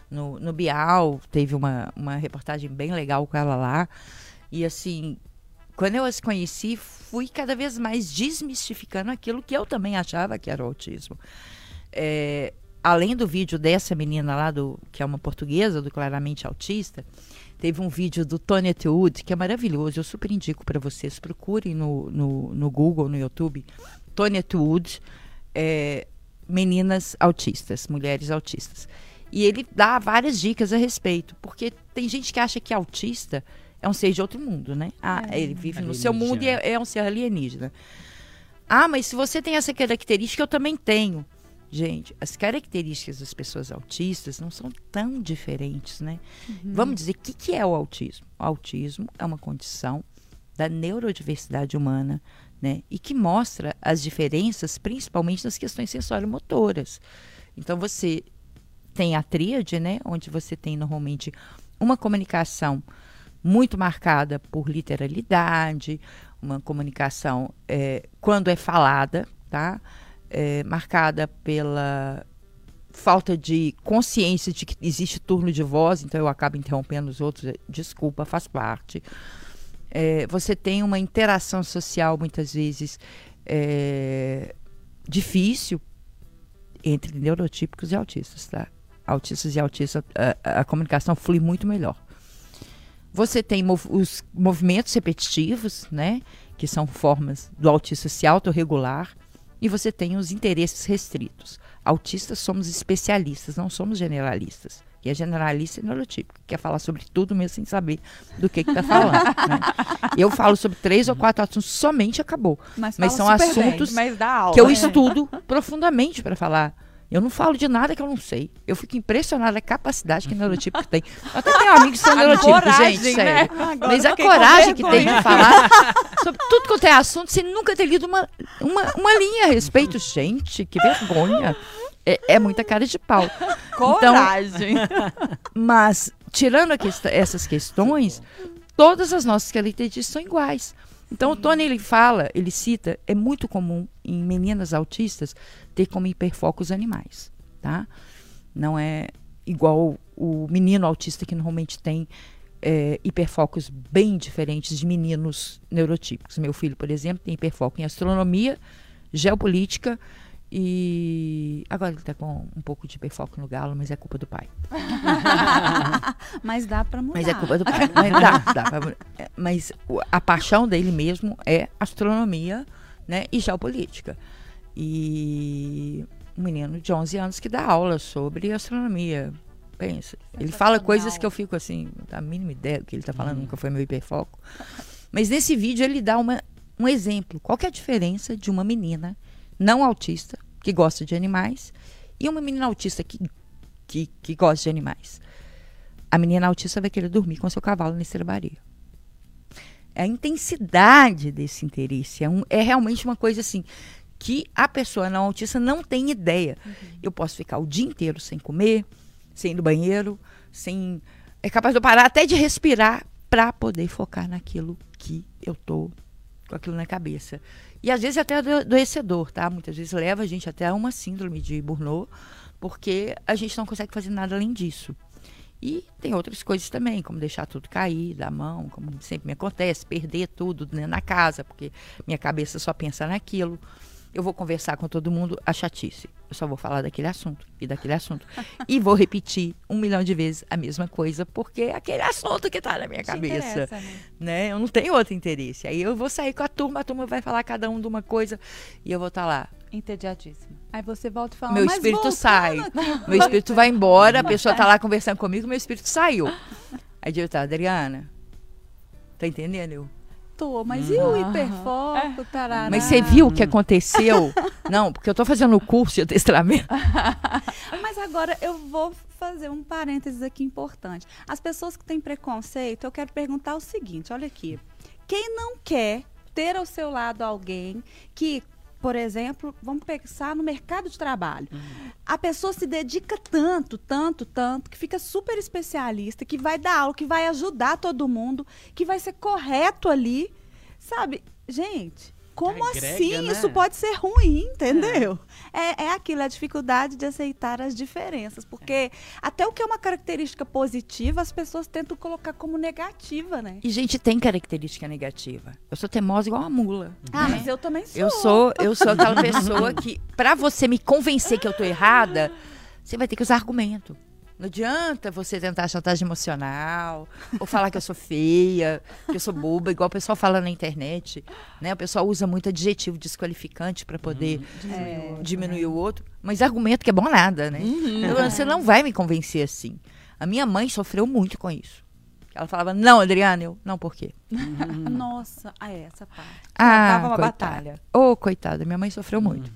no, no Bial, teve uma, uma reportagem bem legal com ela lá. E assim, quando eu as conheci, fui cada vez mais desmistificando aquilo que eu também achava que era o autismo. É, além do vídeo dessa menina lá, do, que é uma portuguesa, do Claramente Autista, teve um vídeo do Tony Atwood, que é maravilhoso, eu super indico para vocês. Procurem no, no, no Google, no YouTube, Tony Atwood, é, meninas autistas, mulheres autistas. E ele dá várias dicas a respeito, porque tem gente que acha que autista é um ser de outro mundo, né? Ah, ele vive no seu mundo e é, é um ser alienígena. Ah, mas se você tem essa característica, eu também tenho. Gente, as características das pessoas autistas não são tão diferentes, né? Vamos dizer, o que, que é o autismo? O autismo é uma condição da neurodiversidade humana, né? E que mostra as diferenças, principalmente nas questões sensório-motoras. Então, você tem a tríade, né? Onde você tem normalmente uma comunicação muito marcada por literalidade, uma comunicação eh, quando é falada, tá? Eh, marcada pela falta de consciência de que existe turno de voz, então eu acabo interrompendo os outros, eh, desculpa, faz parte. Eh, você tem uma interação social muitas vezes eh, difícil entre neurotípicos e autistas, tá? Autistas e autistas, a, a comunicação flui muito melhor. Você tem mov- os movimentos repetitivos, né? Que são formas do autista se autorregular. E você tem os interesses restritos. Autistas somos especialistas, não somos generalistas. E é generalista e neurotípico, quer falar sobre tudo mesmo sem saber do que está falando. né? Eu falo sobre três ou quatro assuntos somente acabou. Mas, Mas são super bem. assuntos Mas aula. que eu né? estudo profundamente para falar. Eu não falo de nada que eu não sei. Eu fico impressionada com a capacidade que neurotípico tem. Eu até tenho amigos que são neurotípicos, coragem, gente, né? sério. Agora Mas a coragem que tem de falar sobre tudo quanto é assunto sem nunca ter lido uma, uma, uma linha a respeito. Gente, que vergonha. É, é muita cara de pau. Coragem. Mas, tirando a quest- essas questões, todas as nossas características são iguais. Então, o Tony, ele fala, ele cita, é muito comum em meninas autistas ter como hiperfoco os animais, tá? Não é igual o menino autista que normalmente tem é, hiperfocos bem diferentes de meninos neurotípicos. Meu filho, por exemplo, tem hiperfoco em astronomia, geopolítica e... Agora ele está com um pouco de hiperfoco no galo, mas é culpa do pai. Mas dá pra mudar. Mas é culpa do pai. Mas dá, dá pra- é, Mas a paixão dele mesmo é astronomia né, e geopolítica. E um menino de 11 anos que dá aula sobre astronomia. Pensa. Ele fala coisas que eu fico assim, a mínima ideia do que ele está falando, nunca foi meu hiperfoco. Mas nesse vídeo ele dá uma, um exemplo. Qual que é a diferença de uma menina não autista, que gosta de animais, e uma menina autista que, que, que gosta de animais? A menina autista vai querer dormir com seu cavalo na estrebaria. a intensidade desse interesse. É, um- é realmente uma coisa assim que a pessoa não autista não tem ideia. Eu posso ficar o dia inteiro sem comer, sem ir no banheiro, sem. É capaz de eu parar até de respirar para poder focar naquilo que eu tô com aquilo na cabeça. E às vezes até ado- adoecedor, tá? Muitas vezes leva a gente até uma síndrome de Burnout, porque a gente não consegue fazer nada além disso. E tem outras coisas também, como deixar tudo cair da mão, como sempre me acontece, perder tudo né, na casa, porque minha cabeça só pensa naquilo. Eu vou conversar com todo mundo a chatice. Eu só vou falar daquele assunto e daquele assunto. e vou repetir um milhão de vezes a mesma coisa, porque é aquele assunto que está na minha Te cabeça né? né? Eu não tenho outro interesse. Aí eu vou sair com a turma, a turma vai falar cada um de uma coisa e eu vou estar lá. Entediadíssima. Aí você volta e fala, meu "Mas espírito voltando sai. aqui, Meu espírito vai embora, a pessoa tá lá conversando comigo, meu espírito saiu. Aí eu tá, Adriana, tá entendendo? Eu, Tô, mas e o hiperfoco, tarará? mas você viu o que aconteceu? Não, porque eu tô fazendo o curso de adestramento. Mas agora eu vou fazer um parênteses aqui importante. As pessoas que têm preconceito, eu quero perguntar o seguinte: olha aqui. Quem não quer ter ao seu lado alguém que, por exemplo, vamos pensar no mercado de trabalho. A pessoa se dedica tanto, tanto, tanto, que fica super especialista, que vai dar aula, que vai ajudar todo mundo, que vai ser correto ali. Sabe, gente, como Agrega, assim né? isso pode ser ruim, entendeu? É, é aquilo, a dificuldade de aceitar as diferenças. Porque até o que é uma característica positiva, as pessoas tentam colocar como negativa, né? E gente tem característica negativa. Eu sou teimosa igual uma mula. Ah, né? mas eu também sou. Eu sou, eu sou aquela pessoa que, pra você me convencer que eu tô errada, você vai ter que usar argumento. Não adianta você tentar chantagem emocional, ou falar que eu sou feia, que eu sou boba, igual o pessoal fala na internet. Né? O pessoal usa muito adjetivo desqualificante para poder É. diminuir o outro. Mas argumento que é bom nada, né? Eu- Você não vai me convencer assim. A minha mãe sofreu muito com isso. Ela falava, não, Adriana, eu, não, por quê? Nossa, ah, é, essa parte. Ah, Travava uma coitada. batalha. Ô, coitada, minha mãe sofreu muito.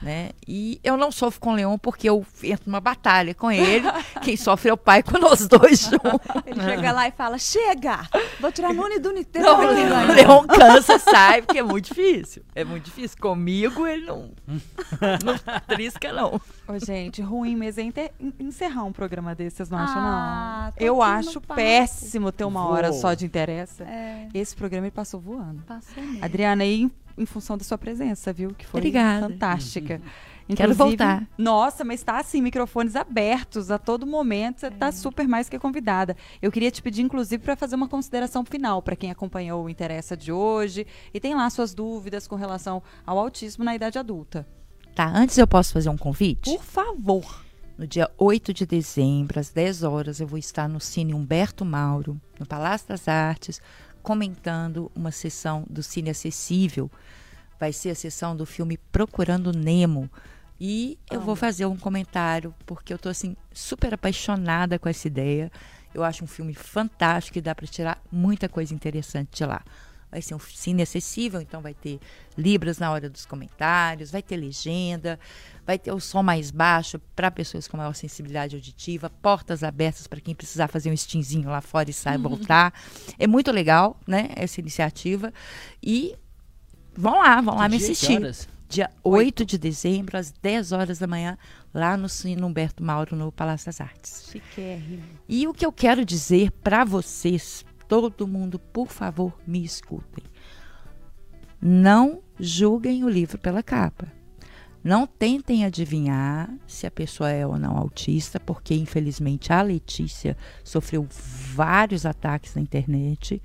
Né? E eu não sofro com o Leon porque eu entro numa batalha com ele. Quem sofre é o pai com nós dois juntos. Ele chega lá e fala: chega! Vou tirar Nune do Niteiro. Não, o Leon, cansa, sai, porque é muito difícil. É muito difícil. Comigo ele não, não trisca, não. Ô, gente, ruim mesmo é encerrar um programa desse, vocês não acham, Ah, não? tô Eu acho péssimo ter uma hora só de interessa. É, Esse programa ele passou voando. passou mesmo. Adriana, aí em, em função da sua presença, viu? Que foi Obrigada. fantástica. Quero voltar. Nossa, mas tá assim, microfones abertos a todo momento. Você É. tá super mais que convidada. Eu queria te pedir, inclusive, para fazer uma consideração final para quem acompanhou o Interessa de hoje e tem lá suas dúvidas com relação ao autismo na idade adulta. Tá, antes eu posso fazer um convite? Por favor. No dia 8 de dezembro, às 10 horas, eu vou estar no Cine Humberto Mauro, no Palácio das Artes, comentando uma sessão do Cine Acessível. Vai ser a sessão do filme Procurando Nemo. E eu vou fazer um comentário, porque eu tô assim, super apaixonada com essa ideia. Eu acho um filme fantástico e dá para tirar muita coisa interessante de lá. Vai ser um cine acessível, então vai ter libras na hora dos comentários, vai ter legenda, vai ter o som mais baixo para pessoas com maior sensibilidade auditiva, portas abertas para quem precisar fazer um stinzinho lá fora e sair voltar. É muito legal, né, essa iniciativa. E vão lá, vão lá me assistir. horas? Dia 8 de dezembro, às 10 horas da manhã, lá no Cine Humberto Mauro, no Palácio das Artes. Chiquérrimo. E o que eu quero dizer para vocês, todo mundo, por favor, me escutem. Não julguem o livro pela capa. Não tentem adivinhar se a pessoa é ou não autista, porque infelizmente a Letícia sofreu vários ataques na internet.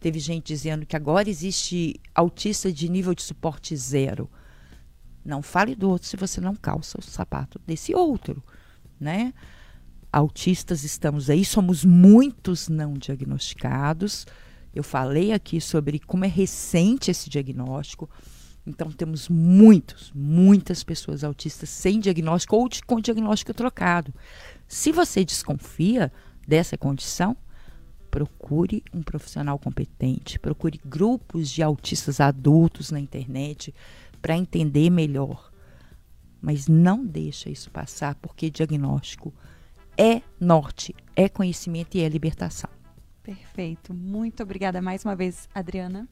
Teve gente dizendo que agora existe autista de nível de suporte zero. Não fale do outro se você não calça o sapato desse outro, né? Autistas estamos aí, somos muitos não diagnosticados. Eu falei aqui sobre como é recente esse diagnóstico. Então, temos muitos, muitas pessoas autistas sem diagnóstico ou de- com diagnóstico trocado. Se você desconfia dessa condição, procure um profissional competente, procure grupos de autistas adultos na internet para entender melhor. Mas não deixa isso passar, porque diagnóstico é norte, é conhecimento e é libertação. Perfeito. Muito obrigada mais uma vez, Adriana.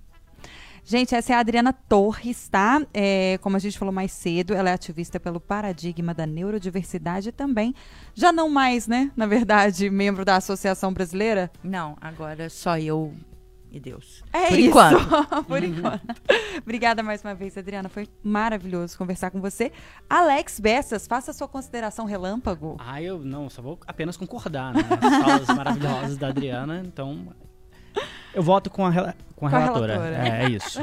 Gente, essa é a Adriana Torres, tá? É, como a gente falou mais cedo, ela é ativista pelo paradigma da neurodiversidade também, já não mais, né? Na verdade, membro da Associação Brasileira. Não, agora só eu e Deus. É Por isso. enquanto. Por enquanto. Obrigada mais uma vez, Adriana. Foi maravilhoso conversar com você. Alex Bessas, faça sua consideração relâmpago. Ah, eu não, só vou apenas concordar, né? As falas maravilhosas da Adriana, então. Eu voto com a, rela- com a Com a relatora. relatora. É, é isso.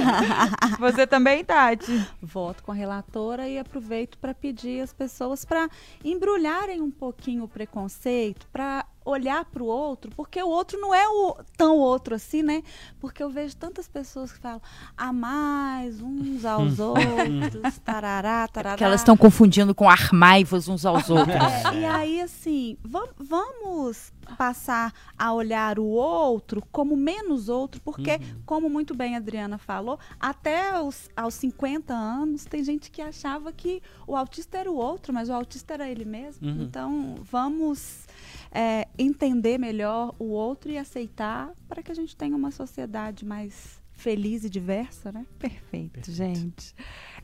Você também, Tati? Voto com a relatora e aproveito para pedir às pessoas para embrulharem um pouquinho o preconceito, para olhar para o outro, porque o outro não é o tão outro assim, né? Porque eu vejo tantas pessoas que falam a mais uns aos outros, tarará, tarará. Que elas estão confundindo com armaivos uns aos outros. É, e aí, assim, vam- vamos passar a olhar o outro como menos outro, porque, como muito bem a Adriana falou, até os, aos 50 anos tem gente que achava que o autista era o outro, mas o autista era ele mesmo. Uhum. Então, vamos é, entender melhor o outro e aceitar para que a gente tenha uma sociedade mais feliz e diversa, né? Perfeito, Perfeito. gente.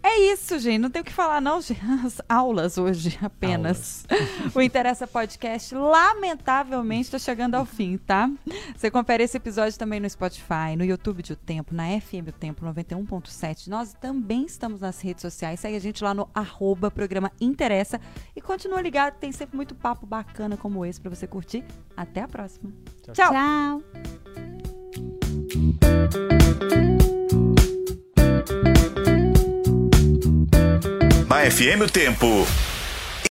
É isso, gente. Não tem o que falar, não. gente. As aulas hoje apenas. O Interessa Podcast, lamentavelmente, está chegando ao fim, tá? Você confere esse episódio também no Spotify, no YouTube de O Tempo, na FM O Tempo 91.7. Nós também estamos nas redes sociais. Segue a gente lá no arroba programa Interessa. E continua ligado, tem sempre muito papo bacana como esse para você curtir. Até a próxima. Tchau. Tchau. Na FM o Tempo.